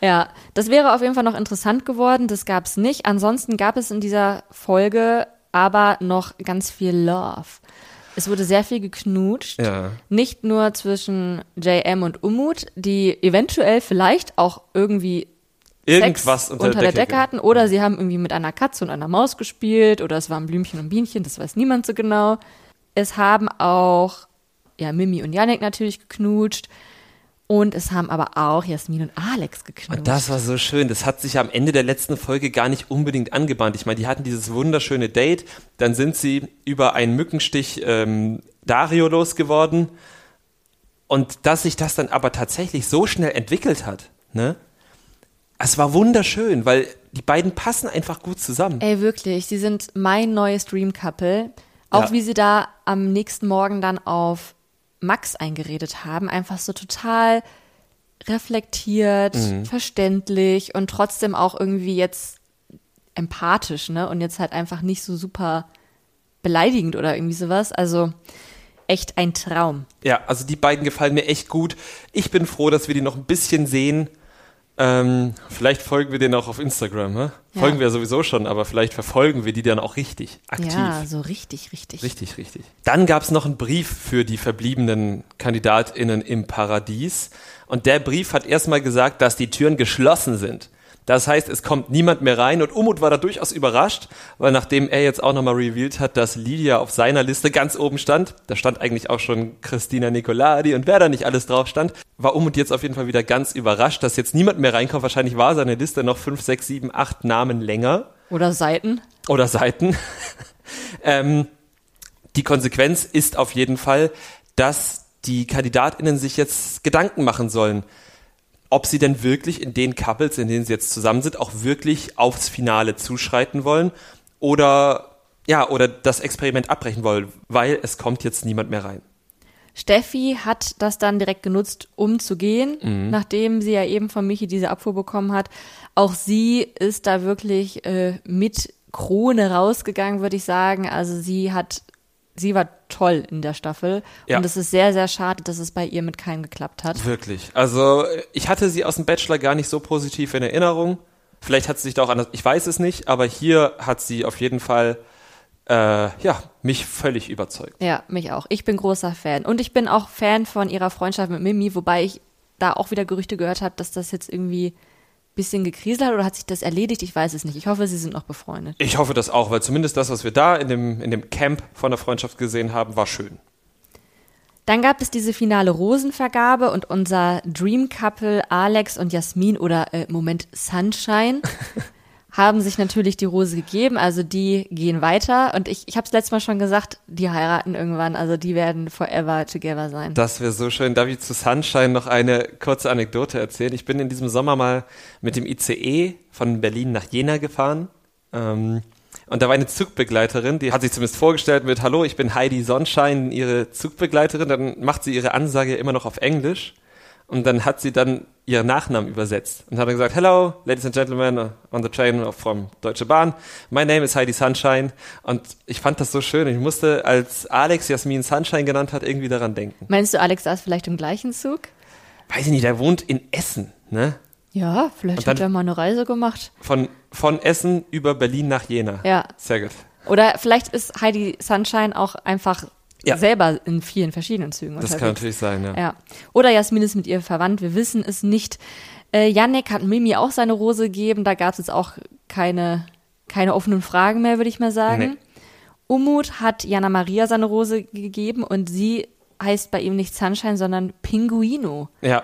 [SPEAKER 3] ja, das wäre auf jeden Fall noch interessant geworden. Das gab es nicht. Ansonsten gab es in dieser Folge aber noch ganz viel Love. Es wurde sehr viel geknutscht.
[SPEAKER 2] Ja.
[SPEAKER 3] Nicht nur zwischen JM und Umut, die eventuell vielleicht auch irgendwie
[SPEAKER 2] irgendwas
[SPEAKER 3] Sex unter, unter der, Decke, Decke hatten oder sie haben irgendwie mit einer Katze und einer Maus gespielt oder es waren Blümchen und Bienchen, das weiß niemand so genau. Es haben auch ja Mimi und Yannick natürlich geknutscht. Und es haben aber auch Jasmin und Alex geknutscht.
[SPEAKER 2] Und das war so schön. Das hat sich am Ende der letzten Folge gar nicht unbedingt angebahnt. Ich meine, die hatten dieses wunderschöne Date. Dann sind sie über einen Mückenstich ähm, Dario losgeworden. Und dass sich das dann aber tatsächlich so schnell entwickelt hat, ne? Es war wunderschön, weil die beiden passen einfach gut zusammen.
[SPEAKER 3] Ey, wirklich. Sie sind mein neues Dream Couple. Auch ja. wie sie da am nächsten Morgen dann auf Max eingeredet haben. Einfach so total reflektiert, mhm. verständlich und trotzdem auch irgendwie jetzt empathisch, ne? Und jetzt halt einfach nicht so super beleidigend oder irgendwie sowas. Also echt ein Traum.
[SPEAKER 2] Ja, also die beiden gefallen mir echt gut. Ich bin froh, dass wir die noch ein bisschen sehen ähm, vielleicht folgen wir denen auch auf Instagram. Ne? Ja. Folgen wir ja sowieso schon, aber vielleicht verfolgen wir die dann auch richtig aktiv.
[SPEAKER 3] Ja, so richtig, richtig.
[SPEAKER 2] Richtig, richtig. Dann gab es noch einen Brief für die verbliebenen KandidatInnen im Paradies. Und der Brief hat erstmal gesagt, dass die Türen geschlossen sind. Das heißt, es kommt niemand mehr rein und Umut war da durchaus überrascht, weil nachdem er jetzt auch nochmal revealed hat, dass Lydia auf seiner Liste ganz oben stand, da stand eigentlich auch schon Christina Nicoladi und wer da nicht alles drauf stand, war Umut jetzt auf jeden Fall wieder ganz überrascht, dass jetzt niemand mehr reinkommt. Wahrscheinlich war seine Liste noch fünf, sechs, sieben, acht Namen länger.
[SPEAKER 3] Oder Seiten.
[SPEAKER 2] Oder Seiten. ähm, die Konsequenz ist auf jeden Fall, dass die KandidatInnen sich jetzt Gedanken machen sollen ob sie denn wirklich in den Couples, in denen sie jetzt zusammen sind, auch wirklich aufs Finale zuschreiten wollen oder ja, oder das Experiment abbrechen wollen, weil es kommt jetzt niemand mehr rein.
[SPEAKER 3] Steffi hat das dann direkt genutzt, um zu gehen, mhm. nachdem sie ja eben von Michi diese Abfuhr bekommen hat. Auch sie ist da wirklich äh, mit Krone rausgegangen, würde ich sagen. Also sie hat sie war toll in der Staffel. Ja. Und es ist sehr, sehr schade, dass es bei ihr mit keinem geklappt hat.
[SPEAKER 2] Wirklich. Also ich hatte sie aus dem Bachelor gar nicht so positiv in Erinnerung. Vielleicht hat sie sich da auch anders, ich weiß es nicht, aber hier hat sie auf jeden Fall äh, ja, mich völlig überzeugt.
[SPEAKER 3] Ja, mich auch. Ich bin großer Fan. Und ich bin auch Fan von ihrer Freundschaft mit Mimi, wobei ich da auch wieder Gerüchte gehört habe, dass das jetzt irgendwie bisschen gekriselt hat oder hat sich das erledigt? Ich weiß es nicht. Ich hoffe, sie sind noch befreundet.
[SPEAKER 2] Ich hoffe das auch, weil zumindest das, was wir da in dem, in dem Camp von der Freundschaft gesehen haben, war schön.
[SPEAKER 3] Dann gab es diese finale Rosenvergabe und unser Dream Couple Alex und Jasmin oder äh, Moment Sunshine haben sich natürlich die Rose gegeben, also die gehen weiter. Und ich, ich habe es letztes Mal schon gesagt, die heiraten irgendwann, also die werden forever together sein.
[SPEAKER 2] Das wäre so schön. Darf ich zu Sunshine noch eine kurze Anekdote erzählen? Ich bin in diesem Sommer mal mit dem ICE von Berlin nach Jena gefahren. Ähm, und da war eine Zugbegleiterin, die hat sich zumindest vorgestellt mit Hallo, ich bin Heidi Sonnenschein, ihre Zugbegleiterin. Dann macht sie ihre Ansage immer noch auf Englisch. Und dann hat sie dann ihren Nachnamen übersetzt und hat dann gesagt, Hello, ladies and gentlemen on the train from Deutsche Bahn. My name is Heidi Sunshine. Und ich fand das so schön. Ich musste, als Alex Jasmin Sunshine genannt hat, irgendwie daran denken.
[SPEAKER 3] Meinst du, Alex saß vielleicht im gleichen Zug?
[SPEAKER 2] Weiß ich nicht, der wohnt in Essen, ne?
[SPEAKER 3] Ja, vielleicht hat er mal eine Reise gemacht.
[SPEAKER 2] Von, von Essen über Berlin nach Jena.
[SPEAKER 3] Ja.
[SPEAKER 2] Sehr gut.
[SPEAKER 3] Oder vielleicht ist Heidi Sunshine auch einfach ja. selber in vielen verschiedenen Zügen
[SPEAKER 2] Das unterwegs. kann natürlich sein, ja.
[SPEAKER 3] ja. Oder Jasmin ist mit ihr verwandt, wir wissen es nicht. Äh, Yannick hat Mimi auch seine Rose gegeben, da gab es jetzt auch keine, keine offenen Fragen mehr, würde ich mal sagen. Nee. Umut hat Jana Maria seine Rose gegeben und sie heißt bei ihm nicht Sunshine, sondern Pinguino.
[SPEAKER 2] Ja.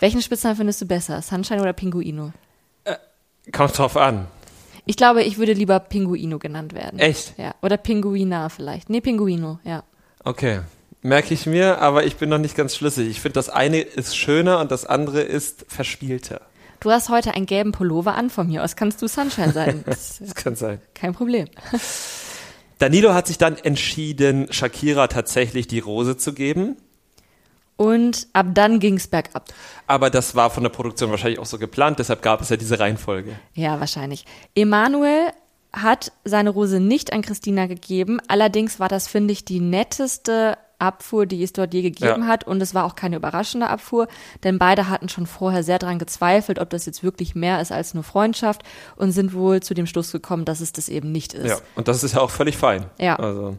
[SPEAKER 3] Welchen Spitznamen findest du besser, Sunshine oder Pinguino?
[SPEAKER 2] Äh, kommt drauf an.
[SPEAKER 3] Ich glaube, ich würde lieber Pinguino genannt werden.
[SPEAKER 2] Echt?
[SPEAKER 3] Ja. Oder Pinguina vielleicht. Nee, Pinguino, ja.
[SPEAKER 2] Okay. Merke ich mir, aber ich bin noch nicht ganz schlüssig. Ich finde, das eine ist schöner und das andere ist verspielter.
[SPEAKER 3] Du hast heute einen gelben Pullover an von mir aus. Kannst du Sunshine sein?
[SPEAKER 2] Das, das kann sein.
[SPEAKER 3] Kein Problem.
[SPEAKER 2] Danilo hat sich dann entschieden, Shakira tatsächlich die Rose zu geben.
[SPEAKER 3] Und ab dann ging es bergab.
[SPEAKER 2] Aber das war von der Produktion wahrscheinlich auch so geplant, deshalb gab es ja diese Reihenfolge.
[SPEAKER 3] Ja, wahrscheinlich. Emanuel hat seine Rose nicht an Christina gegeben. Allerdings war das, finde ich, die netteste Abfuhr, die es dort je gegeben ja. hat. Und es war auch keine überraschende Abfuhr, denn beide hatten schon vorher sehr daran gezweifelt, ob das jetzt wirklich mehr ist als nur Freundschaft und sind wohl zu dem Schluss gekommen, dass es das eben nicht ist.
[SPEAKER 2] Ja, und das ist ja auch völlig fein.
[SPEAKER 3] Ja. Also.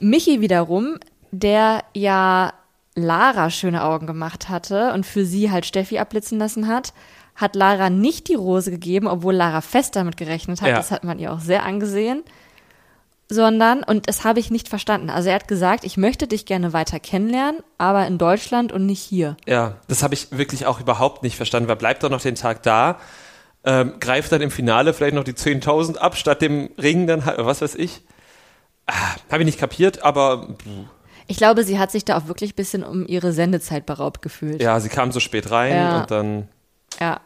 [SPEAKER 3] Michi wiederum, der ja Lara schöne Augen gemacht hatte und für sie halt Steffi abblitzen lassen hat, hat Lara nicht die Rose gegeben, obwohl Lara fest damit gerechnet hat. Ja. Das hat man ihr auch sehr angesehen sondern, und das habe ich nicht verstanden. Also er hat gesagt, ich möchte dich gerne weiter kennenlernen, aber in Deutschland und nicht hier.
[SPEAKER 2] Ja, das habe ich wirklich auch überhaupt nicht verstanden. Wer bleibt doch noch den Tag da, ähm, greift dann im Finale vielleicht noch die 10.000 ab, statt dem Ring dann, was weiß ich. Ah, habe ich nicht kapiert, aber...
[SPEAKER 3] Ich glaube, sie hat sich da auch wirklich ein bisschen um ihre Sendezeit beraubt gefühlt.
[SPEAKER 2] Ja, sie kam so spät rein ja. und dann...
[SPEAKER 3] Ja,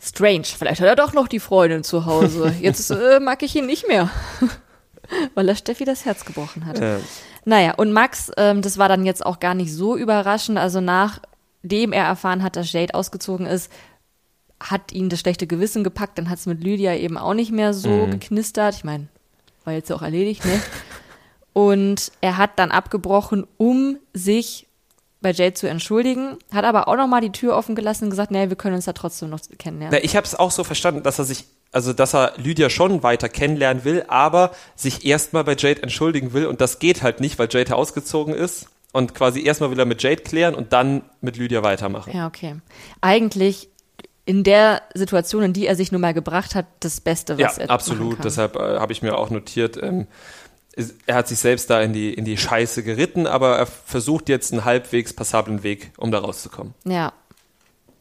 [SPEAKER 3] Strange. Vielleicht hat er doch noch die Freundin zu Hause. Jetzt äh, mag ich ihn nicht mehr. Weil er Steffi das Herz gebrochen hat. Ja. Naja, und Max, ähm, das war dann jetzt auch gar nicht so überraschend. Also nachdem er erfahren hat, dass Jade ausgezogen ist, hat ihn das schlechte Gewissen gepackt. Dann hat es mit Lydia eben auch nicht mehr so mhm. geknistert. Ich meine, war jetzt auch erledigt, ne? und er hat dann abgebrochen, um sich bei Jade zu entschuldigen, hat aber auch nochmal die Tür offen gelassen und gesagt, nee, wir können uns da trotzdem noch kennenlernen.
[SPEAKER 2] Na, ich habe es auch so verstanden, dass er sich also dass er Lydia schon weiter kennenlernen will, aber sich erstmal bei Jade entschuldigen will und das geht halt nicht, weil Jade ausgezogen ist und quasi erstmal will er mit Jade klären und dann mit Lydia weitermachen.
[SPEAKER 3] Ja, okay. Eigentlich in der Situation, in die er sich nun mal gebracht hat, das Beste, was
[SPEAKER 2] ja,
[SPEAKER 3] er
[SPEAKER 2] absolut.
[SPEAKER 3] kann.
[SPEAKER 2] Deshalb äh, habe ich mir auch notiert, ähm, er hat sich selbst da in die, in die Scheiße geritten, aber er versucht jetzt einen halbwegs passablen Weg, um da rauszukommen.
[SPEAKER 3] Ja.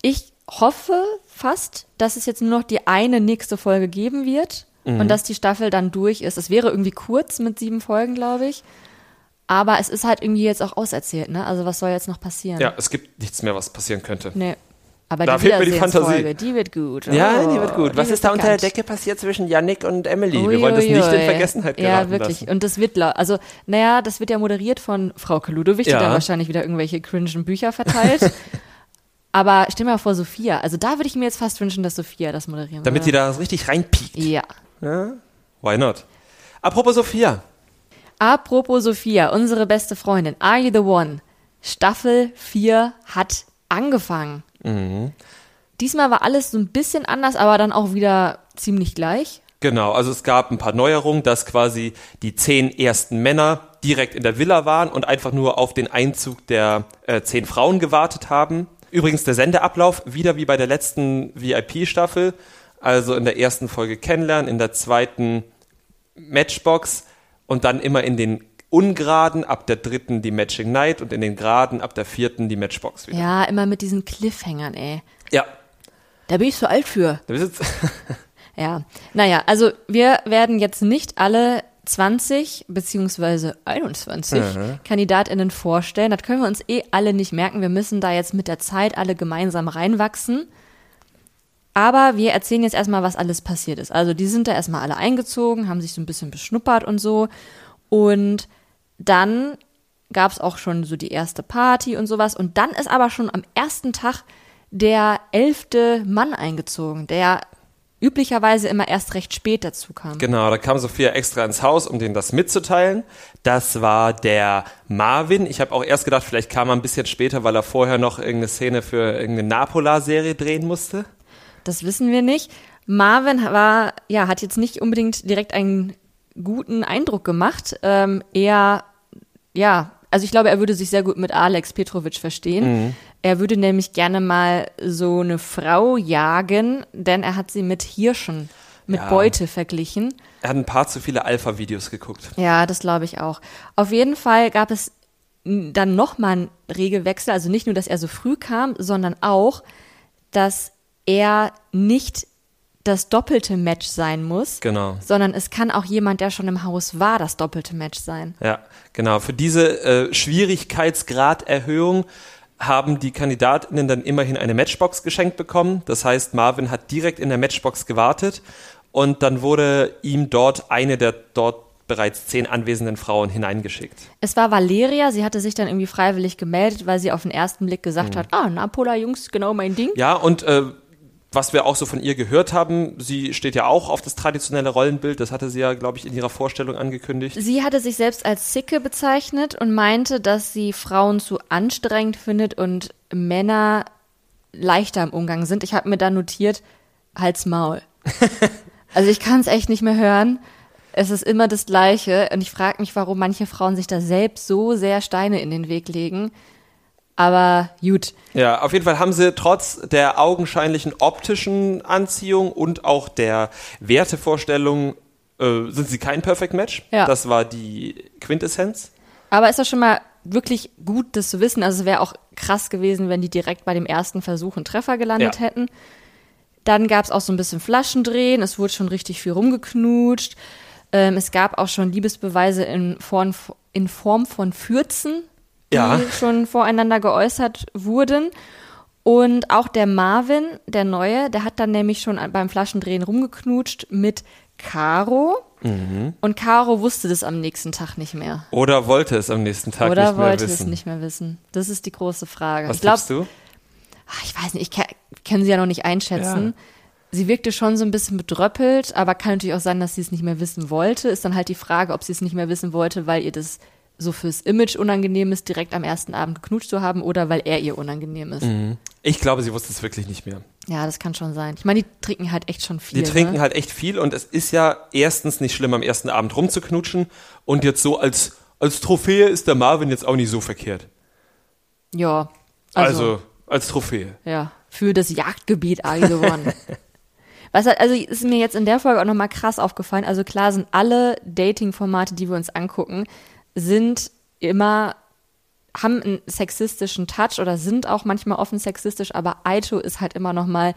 [SPEAKER 3] Ich hoffe fast, dass es jetzt nur noch die eine nächste Folge geben wird mhm. und dass die Staffel dann durch ist. Es wäre irgendwie kurz mit sieben Folgen, glaube ich. Aber es ist halt irgendwie jetzt auch auserzählt, ne? Also was soll jetzt noch passieren?
[SPEAKER 2] Ja, es gibt nichts mehr, was passieren könnte.
[SPEAKER 3] Nee. Aber
[SPEAKER 2] da
[SPEAKER 3] die
[SPEAKER 2] fehlt mir die Fantasie.
[SPEAKER 3] die wird gut.
[SPEAKER 2] Oh, ja, die wird gut. Was ist da unter der Decke passiert zwischen Yannick und Emily? Ui, Wir wollen das ui, nicht in Vergessenheit geraten
[SPEAKER 3] Ja, wirklich.
[SPEAKER 2] Lassen.
[SPEAKER 3] Und das wird, also, naja, das wird ja moderiert von Frau Ludowig, die ja. da wahrscheinlich wieder irgendwelche cringen Bücher verteilt. Aber stell dir mal vor, Sophia. Also da würde ich mir jetzt fast wünschen, dass Sophia das moderieren
[SPEAKER 2] Damit
[SPEAKER 3] die
[SPEAKER 2] da richtig reinpiekt.
[SPEAKER 3] Ja.
[SPEAKER 2] ja. Why not? Apropos Sophia.
[SPEAKER 3] Apropos Sophia, unsere beste Freundin. Are You the One? Staffel 4 hat angefangen. Mhm. Diesmal war alles so ein bisschen anders, aber dann auch wieder ziemlich gleich.
[SPEAKER 2] Genau, also es gab ein paar Neuerungen, dass quasi die zehn ersten Männer direkt in der Villa waren und einfach nur auf den Einzug der äh, zehn Frauen gewartet haben. Übrigens der Sendeablauf wieder wie bei der letzten VIP-Staffel. Also in der ersten Folge kennenlernen, in der zweiten Matchbox und dann immer in den Ungeraden, ab der dritten die Matching Night und in den Geraden ab der vierten die Matchbox wieder.
[SPEAKER 3] Ja, immer mit diesen Cliffhangern, ey.
[SPEAKER 2] Ja.
[SPEAKER 3] Da bin ich so alt für.
[SPEAKER 2] Da bist
[SPEAKER 3] ja. Naja, also wir werden jetzt nicht alle 20 beziehungsweise 21 mhm. KandidatInnen vorstellen. Das können wir uns eh alle nicht merken. Wir müssen da jetzt mit der Zeit alle gemeinsam reinwachsen. Aber wir erzählen jetzt erstmal, was alles passiert ist. Also die sind da erstmal alle eingezogen, haben sich so ein bisschen beschnuppert und so. Und dann gab es auch schon so die erste Party und sowas. Und dann ist aber schon am ersten Tag der elfte Mann eingezogen, der üblicherweise immer erst recht spät dazu kam.
[SPEAKER 2] Genau, da kam Sophia extra ins Haus, um denen das mitzuteilen. Das war der Marvin. Ich habe auch erst gedacht, vielleicht kam er ein bisschen später, weil er vorher noch irgendeine Szene für irgendeine Napola-Serie drehen musste.
[SPEAKER 3] Das wissen wir nicht. Marvin war, ja, hat jetzt nicht unbedingt direkt einen guten Eindruck gemacht. Ähm, eher ja, also ich glaube, er würde sich sehr gut mit Alex Petrovic verstehen. Mhm. Er würde nämlich gerne mal so eine Frau jagen, denn er hat sie mit Hirschen, mit ja. Beute verglichen.
[SPEAKER 2] Er hat ein paar zu viele Alpha-Videos geguckt.
[SPEAKER 3] Ja, das glaube ich auch. Auf jeden Fall gab es dann nochmal einen Regelwechsel, also nicht nur, dass er so früh kam, sondern auch, dass er nicht das doppelte Match sein muss,
[SPEAKER 2] genau.
[SPEAKER 3] sondern es kann auch jemand, der schon im Haus war, das doppelte Match sein.
[SPEAKER 2] Ja, genau. Für diese äh, Schwierigkeitsgraderhöhung haben die Kandidatinnen dann immerhin eine Matchbox geschenkt bekommen. Das heißt, Marvin hat direkt in der Matchbox gewartet und dann wurde ihm dort eine der dort bereits zehn anwesenden Frauen hineingeschickt.
[SPEAKER 3] Es war Valeria, sie hatte sich dann irgendwie freiwillig gemeldet, weil sie auf den ersten Blick gesagt mhm. hat, ah, Napola Jungs, genau mein Ding.
[SPEAKER 2] Ja, und äh, was wir auch so von ihr gehört haben, sie steht ja auch auf das traditionelle Rollenbild, das hatte sie ja, glaube ich, in ihrer Vorstellung angekündigt.
[SPEAKER 3] Sie hatte sich selbst als Sicke bezeichnet und meinte, dass sie Frauen zu anstrengend findet und Männer leichter im Umgang sind. Ich habe mir da notiert, Hals Maul. also ich kann es echt nicht mehr hören. Es ist immer das Gleiche und ich frage mich, warum manche Frauen sich da selbst so sehr Steine in den Weg legen. Aber gut.
[SPEAKER 2] Ja, auf jeden Fall haben sie trotz der augenscheinlichen optischen Anziehung und auch der Wertevorstellung äh, sind sie kein Perfect Match. Ja. Das war die Quintessenz.
[SPEAKER 3] Aber ist das schon mal wirklich gut, das zu wissen? Also es wäre auch krass gewesen, wenn die direkt bei dem ersten Versuch einen Treffer gelandet ja. hätten. Dann gab es auch so ein bisschen Flaschendrehen, es wurde schon richtig viel rumgeknutscht. Ähm, es gab auch schon Liebesbeweise in Form, in Form von Fürzen die ja. schon voreinander geäußert wurden. Und auch der Marvin, der Neue, der hat dann nämlich schon beim Flaschendrehen rumgeknutscht mit Caro. Mhm. Und Caro wusste das am nächsten Tag nicht mehr.
[SPEAKER 2] Oder wollte es am nächsten Tag
[SPEAKER 3] Oder
[SPEAKER 2] nicht mehr
[SPEAKER 3] wissen. Oder wollte es nicht mehr wissen. Das ist die große Frage.
[SPEAKER 2] Was glaubst du?
[SPEAKER 3] Ach, ich weiß nicht, ich kann, sie ja noch nicht einschätzen. Ja. Sie wirkte schon so ein bisschen bedröppelt, aber kann natürlich auch sein, dass sie es nicht mehr wissen wollte. Ist dann halt die Frage, ob sie es nicht mehr wissen wollte, weil ihr das so fürs Image unangenehm ist, direkt am ersten Abend geknutscht zu haben oder weil er ihr unangenehm ist. Mhm.
[SPEAKER 2] Ich glaube, sie wusste es wirklich nicht mehr.
[SPEAKER 3] Ja, das kann schon sein. Ich meine, die trinken halt echt schon viel.
[SPEAKER 2] Die trinken ne? halt echt viel und es ist ja erstens nicht schlimm, am ersten Abend rumzuknutschen und jetzt so als, als Trophäe ist der Marvin jetzt auch nicht so verkehrt.
[SPEAKER 3] Ja.
[SPEAKER 2] Also, also als Trophäe.
[SPEAKER 3] Ja, für das Jagdgebiet A gewonnen. Was halt, also ist mir jetzt in der Folge auch nochmal krass aufgefallen. Also klar sind alle Dating-Formate, die wir uns angucken, sind immer haben einen sexistischen Touch oder sind auch manchmal offen sexistisch, aber Aito ist halt immer noch mal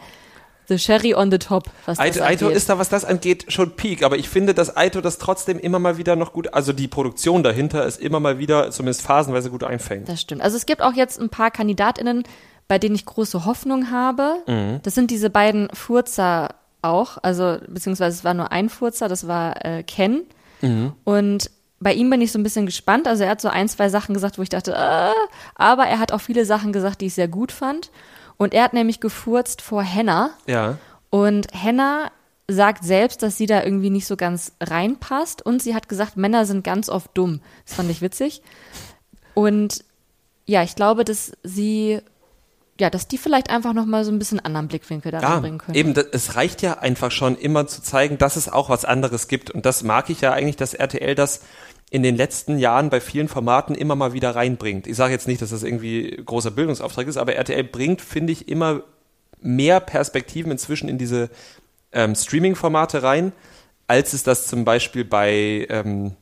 [SPEAKER 3] the cherry on the top.
[SPEAKER 2] Was Aito, das Aito ist da, was das angeht, schon Peak, aber ich finde, dass Aito das trotzdem immer mal wieder noch gut, also die Produktion dahinter ist immer mal wieder zumindest phasenweise gut einfängt.
[SPEAKER 3] Das stimmt. Also es gibt auch jetzt ein paar KandidatInnen, bei denen ich große Hoffnung habe. Mhm. Das sind diese beiden Furzer auch, also beziehungsweise es war nur ein Furzer, das war äh, Ken. Mhm. Und bei ihm bin ich so ein bisschen gespannt. Also er hat so ein, zwei Sachen gesagt, wo ich dachte, äh, aber er hat auch viele Sachen gesagt, die ich sehr gut fand. Und er hat nämlich gefurzt vor Henna.
[SPEAKER 2] Ja.
[SPEAKER 3] Und Henna sagt selbst, dass sie da irgendwie nicht so ganz reinpasst. Und sie hat gesagt, Männer sind ganz oft dumm. Das fand ich witzig. Und ja, ich glaube, dass sie ja, dass die vielleicht einfach nochmal so ein bisschen anderen Blickwinkel da ja, bringen können.
[SPEAKER 2] Eben, das, es reicht ja einfach schon immer zu zeigen, dass es auch was anderes gibt. Und das mag ich ja eigentlich, dass RTL das in den letzten Jahren bei vielen Formaten immer mal wieder reinbringt. Ich sage jetzt nicht, dass das irgendwie großer Bildungsauftrag ist, aber RTL bringt, finde ich, immer mehr Perspektiven inzwischen in diese ähm, Streaming-Formate rein, als es das zum Beispiel bei, ähm,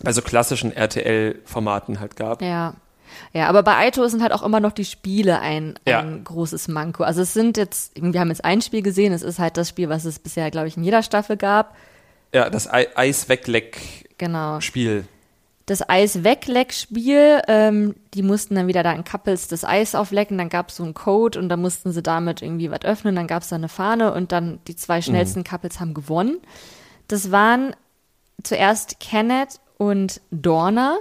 [SPEAKER 2] bei so klassischen RTL-Formaten halt gab.
[SPEAKER 3] Ja. Ja, aber bei Aito sind halt auch immer noch die Spiele ein, ein ja. großes Manko. Also es sind jetzt, wir haben jetzt ein Spiel gesehen, es ist halt das Spiel, was es bisher, glaube ich, in jeder Staffel gab.
[SPEAKER 2] Ja, das Eis wegleck
[SPEAKER 3] genau.
[SPEAKER 2] Spiel.
[SPEAKER 3] Das Eis wegleck Spiel, ähm, die mussten dann wieder da in Couples das Eis auflecken, dann gab es so einen Code und dann mussten sie damit irgendwie was öffnen, dann gab es da eine Fahne und dann die zwei mhm. schnellsten mhm. Couples haben gewonnen. Das waren zuerst Kenneth und Dorna.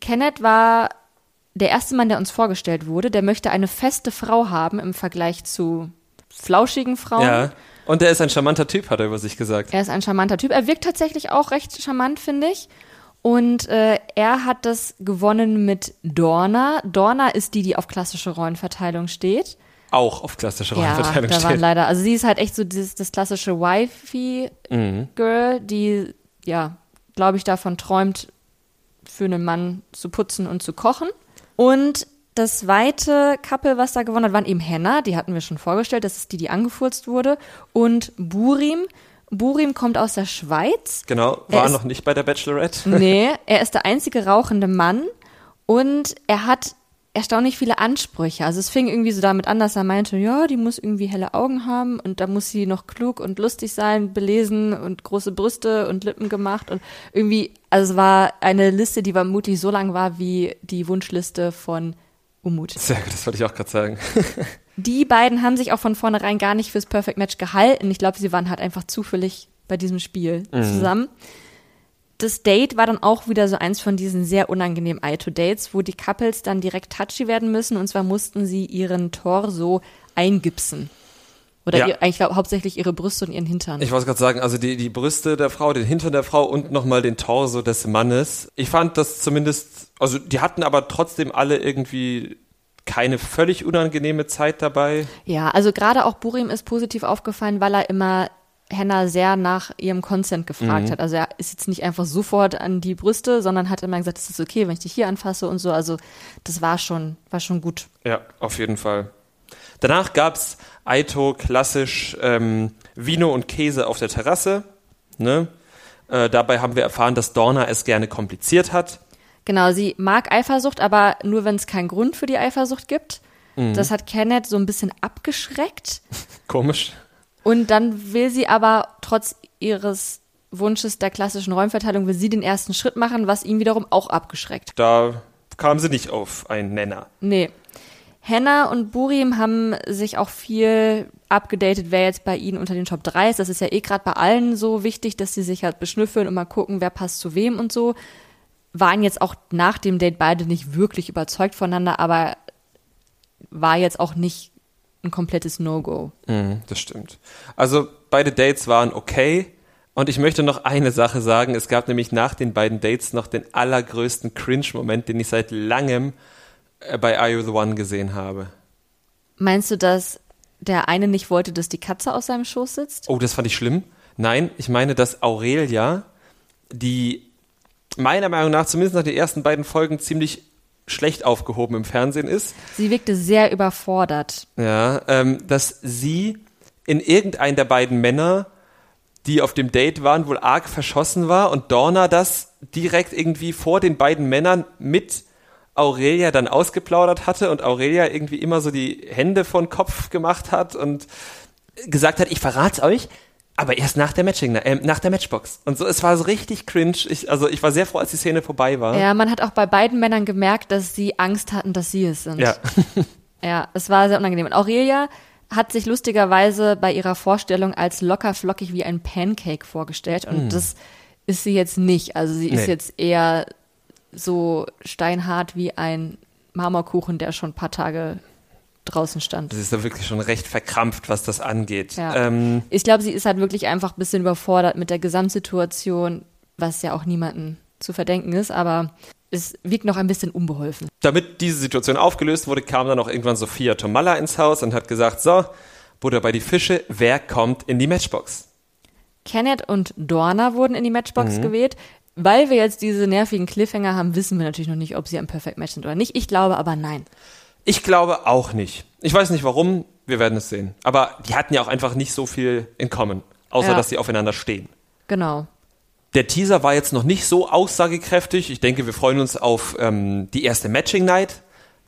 [SPEAKER 3] Kenneth war der erste Mann, der uns vorgestellt wurde, der möchte eine feste Frau haben im Vergleich zu flauschigen Frauen.
[SPEAKER 2] Ja. Und er ist ein charmanter Typ, hat er über sich gesagt.
[SPEAKER 3] Er ist ein charmanter Typ. Er wirkt tatsächlich auch recht charmant, finde ich. Und äh, er hat das gewonnen mit Dorna. Dorna ist die, die auf klassische Rollenverteilung steht.
[SPEAKER 2] Auch auf klassische Rollenverteilung
[SPEAKER 3] ja,
[SPEAKER 2] da waren
[SPEAKER 3] leider, also sie ist halt echt so dieses, das klassische Wifey-Girl, mhm. die, ja, glaube ich, davon träumt, für einen Mann zu putzen und zu kochen. Und das zweite Couple, was da gewonnen hat, waren eben Henna, die hatten wir schon vorgestellt, das ist die, die angefurzt wurde, und Burim. Burim kommt aus der Schweiz.
[SPEAKER 2] Genau, war ist, noch nicht bei der Bachelorette.
[SPEAKER 3] Nee, er ist der einzige rauchende Mann und er hat erstaunlich viele Ansprüche. Also es fing irgendwie so damit an, dass er meinte, ja, die muss irgendwie helle Augen haben und da muss sie noch klug und lustig sein, belesen und große Brüste und Lippen gemacht und irgendwie, also es war eine Liste, die vermutlich so lang war wie die Wunschliste von Umut.
[SPEAKER 2] Sehr gut, das wollte ich auch gerade sagen.
[SPEAKER 3] die beiden haben sich auch von vornherein gar nicht fürs Perfect Match gehalten. Ich glaube, sie waren halt einfach zufällig bei diesem Spiel mhm. zusammen das Date war dann auch wieder so eins von diesen sehr unangenehmen Eye-to-Dates, wo die Couples dann direkt touchy werden müssen und zwar mussten sie ihren Torso eingipsen. Oder ja. ihr, eigentlich glaub, hauptsächlich ihre Brüste und ihren Hintern.
[SPEAKER 2] Ich wollte gerade sagen, also die, die Brüste der Frau, den Hintern der Frau und nochmal den Torso des Mannes. Ich fand das zumindest, also die hatten aber trotzdem alle irgendwie keine völlig unangenehme Zeit dabei.
[SPEAKER 3] Ja, also gerade auch Burim ist positiv aufgefallen, weil er immer Henna sehr nach ihrem Consent gefragt mhm. hat. Also er ist jetzt nicht einfach sofort an die Brüste, sondern hat immer gesagt, es ist okay, wenn ich dich hier anfasse und so. Also das war schon, war schon gut.
[SPEAKER 2] Ja, auf jeden Fall. Danach gab es Aito klassisch ähm, Vino und Käse auf der Terrasse. Ne? Äh, dabei haben wir erfahren, dass Dorna es gerne kompliziert hat.
[SPEAKER 3] Genau, sie mag Eifersucht, aber nur wenn es keinen Grund für die Eifersucht gibt. Mhm. Das hat Kenneth so ein bisschen abgeschreckt.
[SPEAKER 2] Komisch.
[SPEAKER 3] Und dann will sie aber trotz ihres Wunsches der klassischen Räumverteilung, will sie den ersten Schritt machen, was ihn wiederum auch abgeschreckt.
[SPEAKER 2] Da kam sie nicht auf einen Nenner.
[SPEAKER 3] Nee. Henna und Burim haben sich auch viel abgedatet, wer jetzt bei ihnen unter den Top 3 ist. Das ist ja eh gerade bei allen so wichtig, dass sie sich halt beschnüffeln und mal gucken, wer passt zu wem und so. Waren jetzt auch nach dem Date beide nicht wirklich überzeugt voneinander, aber war jetzt auch nicht ein komplettes No-Go.
[SPEAKER 2] Mm, das stimmt. Also beide Dates waren okay. Und ich möchte noch eine Sache sagen. Es gab nämlich nach den beiden Dates noch den allergrößten Cringe-Moment, den ich seit langem bei Are You the One gesehen habe.
[SPEAKER 3] Meinst du, dass der eine nicht wollte, dass die Katze aus seinem Schoß sitzt?
[SPEAKER 2] Oh, das fand ich schlimm. Nein, ich meine, dass Aurelia, die meiner Meinung nach zumindest nach den ersten beiden Folgen ziemlich schlecht aufgehoben im Fernsehen ist.
[SPEAKER 3] Sie wirkte sehr überfordert.
[SPEAKER 2] Ja, ähm, dass sie in irgendeinen der beiden Männer, die auf dem Date waren, wohl arg verschossen war und Dorna das direkt irgendwie vor den beiden Männern mit Aurelia dann ausgeplaudert hatte und Aurelia irgendwie immer so die Hände von Kopf gemacht hat und gesagt hat, ich verrat's euch, aber erst nach der Matching, äh, nach der Matchbox. Und so, es war so richtig cringe. Ich, also ich war sehr froh, als die Szene vorbei war.
[SPEAKER 3] Ja, man hat auch bei beiden Männern gemerkt, dass sie Angst hatten, dass sie es sind.
[SPEAKER 2] Ja.
[SPEAKER 3] ja, es war sehr unangenehm. Und Aurelia hat sich lustigerweise bei ihrer Vorstellung als locker flockig wie ein Pancake vorgestellt. Und mm. das ist sie jetzt nicht. Also sie nee. ist jetzt eher so steinhart wie ein Marmorkuchen, der schon ein paar Tage draußen stand.
[SPEAKER 2] Das ist da wirklich schon recht verkrampft, was das angeht.
[SPEAKER 3] Ja. Ähm, ich glaube, sie ist halt wirklich einfach ein bisschen überfordert mit der Gesamtsituation, was ja auch niemanden zu verdenken ist, aber es wirkt noch ein bisschen unbeholfen.
[SPEAKER 2] Damit diese Situation aufgelöst wurde, kam dann auch irgendwann Sophia Tomalla ins Haus und hat gesagt, so, Butter bei die Fische, wer kommt in die Matchbox?
[SPEAKER 3] Kenneth und Dorna wurden in die Matchbox mhm. gewählt. Weil wir jetzt diese nervigen Cliffhanger haben, wissen wir natürlich noch nicht, ob sie ein Perfect Match sind oder nicht. Ich glaube aber nein.
[SPEAKER 2] Ich glaube auch nicht. Ich weiß nicht warum, wir werden es sehen. Aber die hatten ja auch einfach nicht so viel in common, außer ja. dass sie aufeinander stehen.
[SPEAKER 3] Genau.
[SPEAKER 2] Der Teaser war jetzt noch nicht so aussagekräftig. Ich denke, wir freuen uns auf ähm, die erste Matching Night,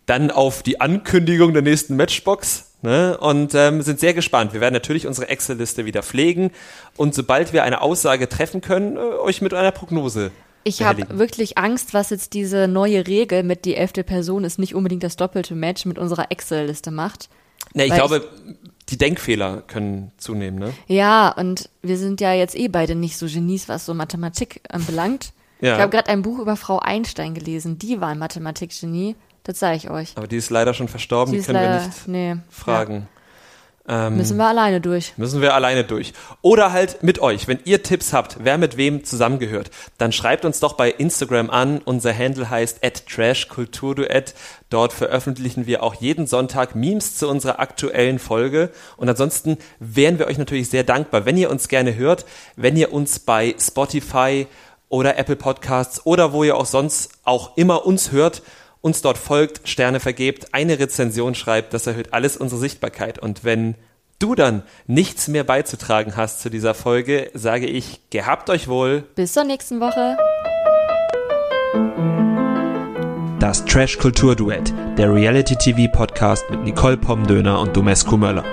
[SPEAKER 2] dann auf die Ankündigung der nächsten Matchbox ne? und ähm, sind sehr gespannt. Wir werden natürlich unsere Excel-Liste wieder pflegen und sobald wir eine Aussage treffen können, äh, euch mit einer Prognose
[SPEAKER 3] ich habe wirklich Angst, was jetzt diese neue Regel mit die elfte Person ist nicht unbedingt das doppelte Match mit unserer Excel-Liste macht.
[SPEAKER 2] Ne, ich glaube, ich, die Denkfehler können zunehmen, ne?
[SPEAKER 3] Ja, und wir sind ja jetzt eh beide nicht so Genies, was so Mathematik anbelangt. Ja. Ich habe gerade ein Buch über Frau Einstein gelesen. Die war ein Mathematik-Genie. Das zeige ich euch.
[SPEAKER 2] Aber die ist leider schon verstorben, die, die können leider, wir nicht nee, fragen. Ja.
[SPEAKER 3] Ähm, müssen wir alleine durch.
[SPEAKER 2] Müssen wir alleine durch. Oder halt mit euch. Wenn ihr Tipps habt, wer mit wem zusammengehört, dann schreibt uns doch bei Instagram an. Unser Handle heißt trashkulturduett. Dort veröffentlichen wir auch jeden Sonntag Memes zu unserer aktuellen Folge. Und ansonsten wären wir euch natürlich sehr dankbar, wenn ihr uns gerne hört, wenn ihr uns bei Spotify oder Apple Podcasts oder wo ihr auch sonst auch immer uns hört, uns dort folgt, Sterne vergebt, eine Rezension schreibt, das erhöht alles unsere Sichtbarkeit. Und wenn du dann nichts mehr beizutragen hast zu dieser Folge, sage ich, gehabt euch wohl.
[SPEAKER 3] Bis zur nächsten Woche.
[SPEAKER 1] Das Trash Kultur Duett, der Reality TV Podcast mit Nicole Pomdöner und Domescu Möller.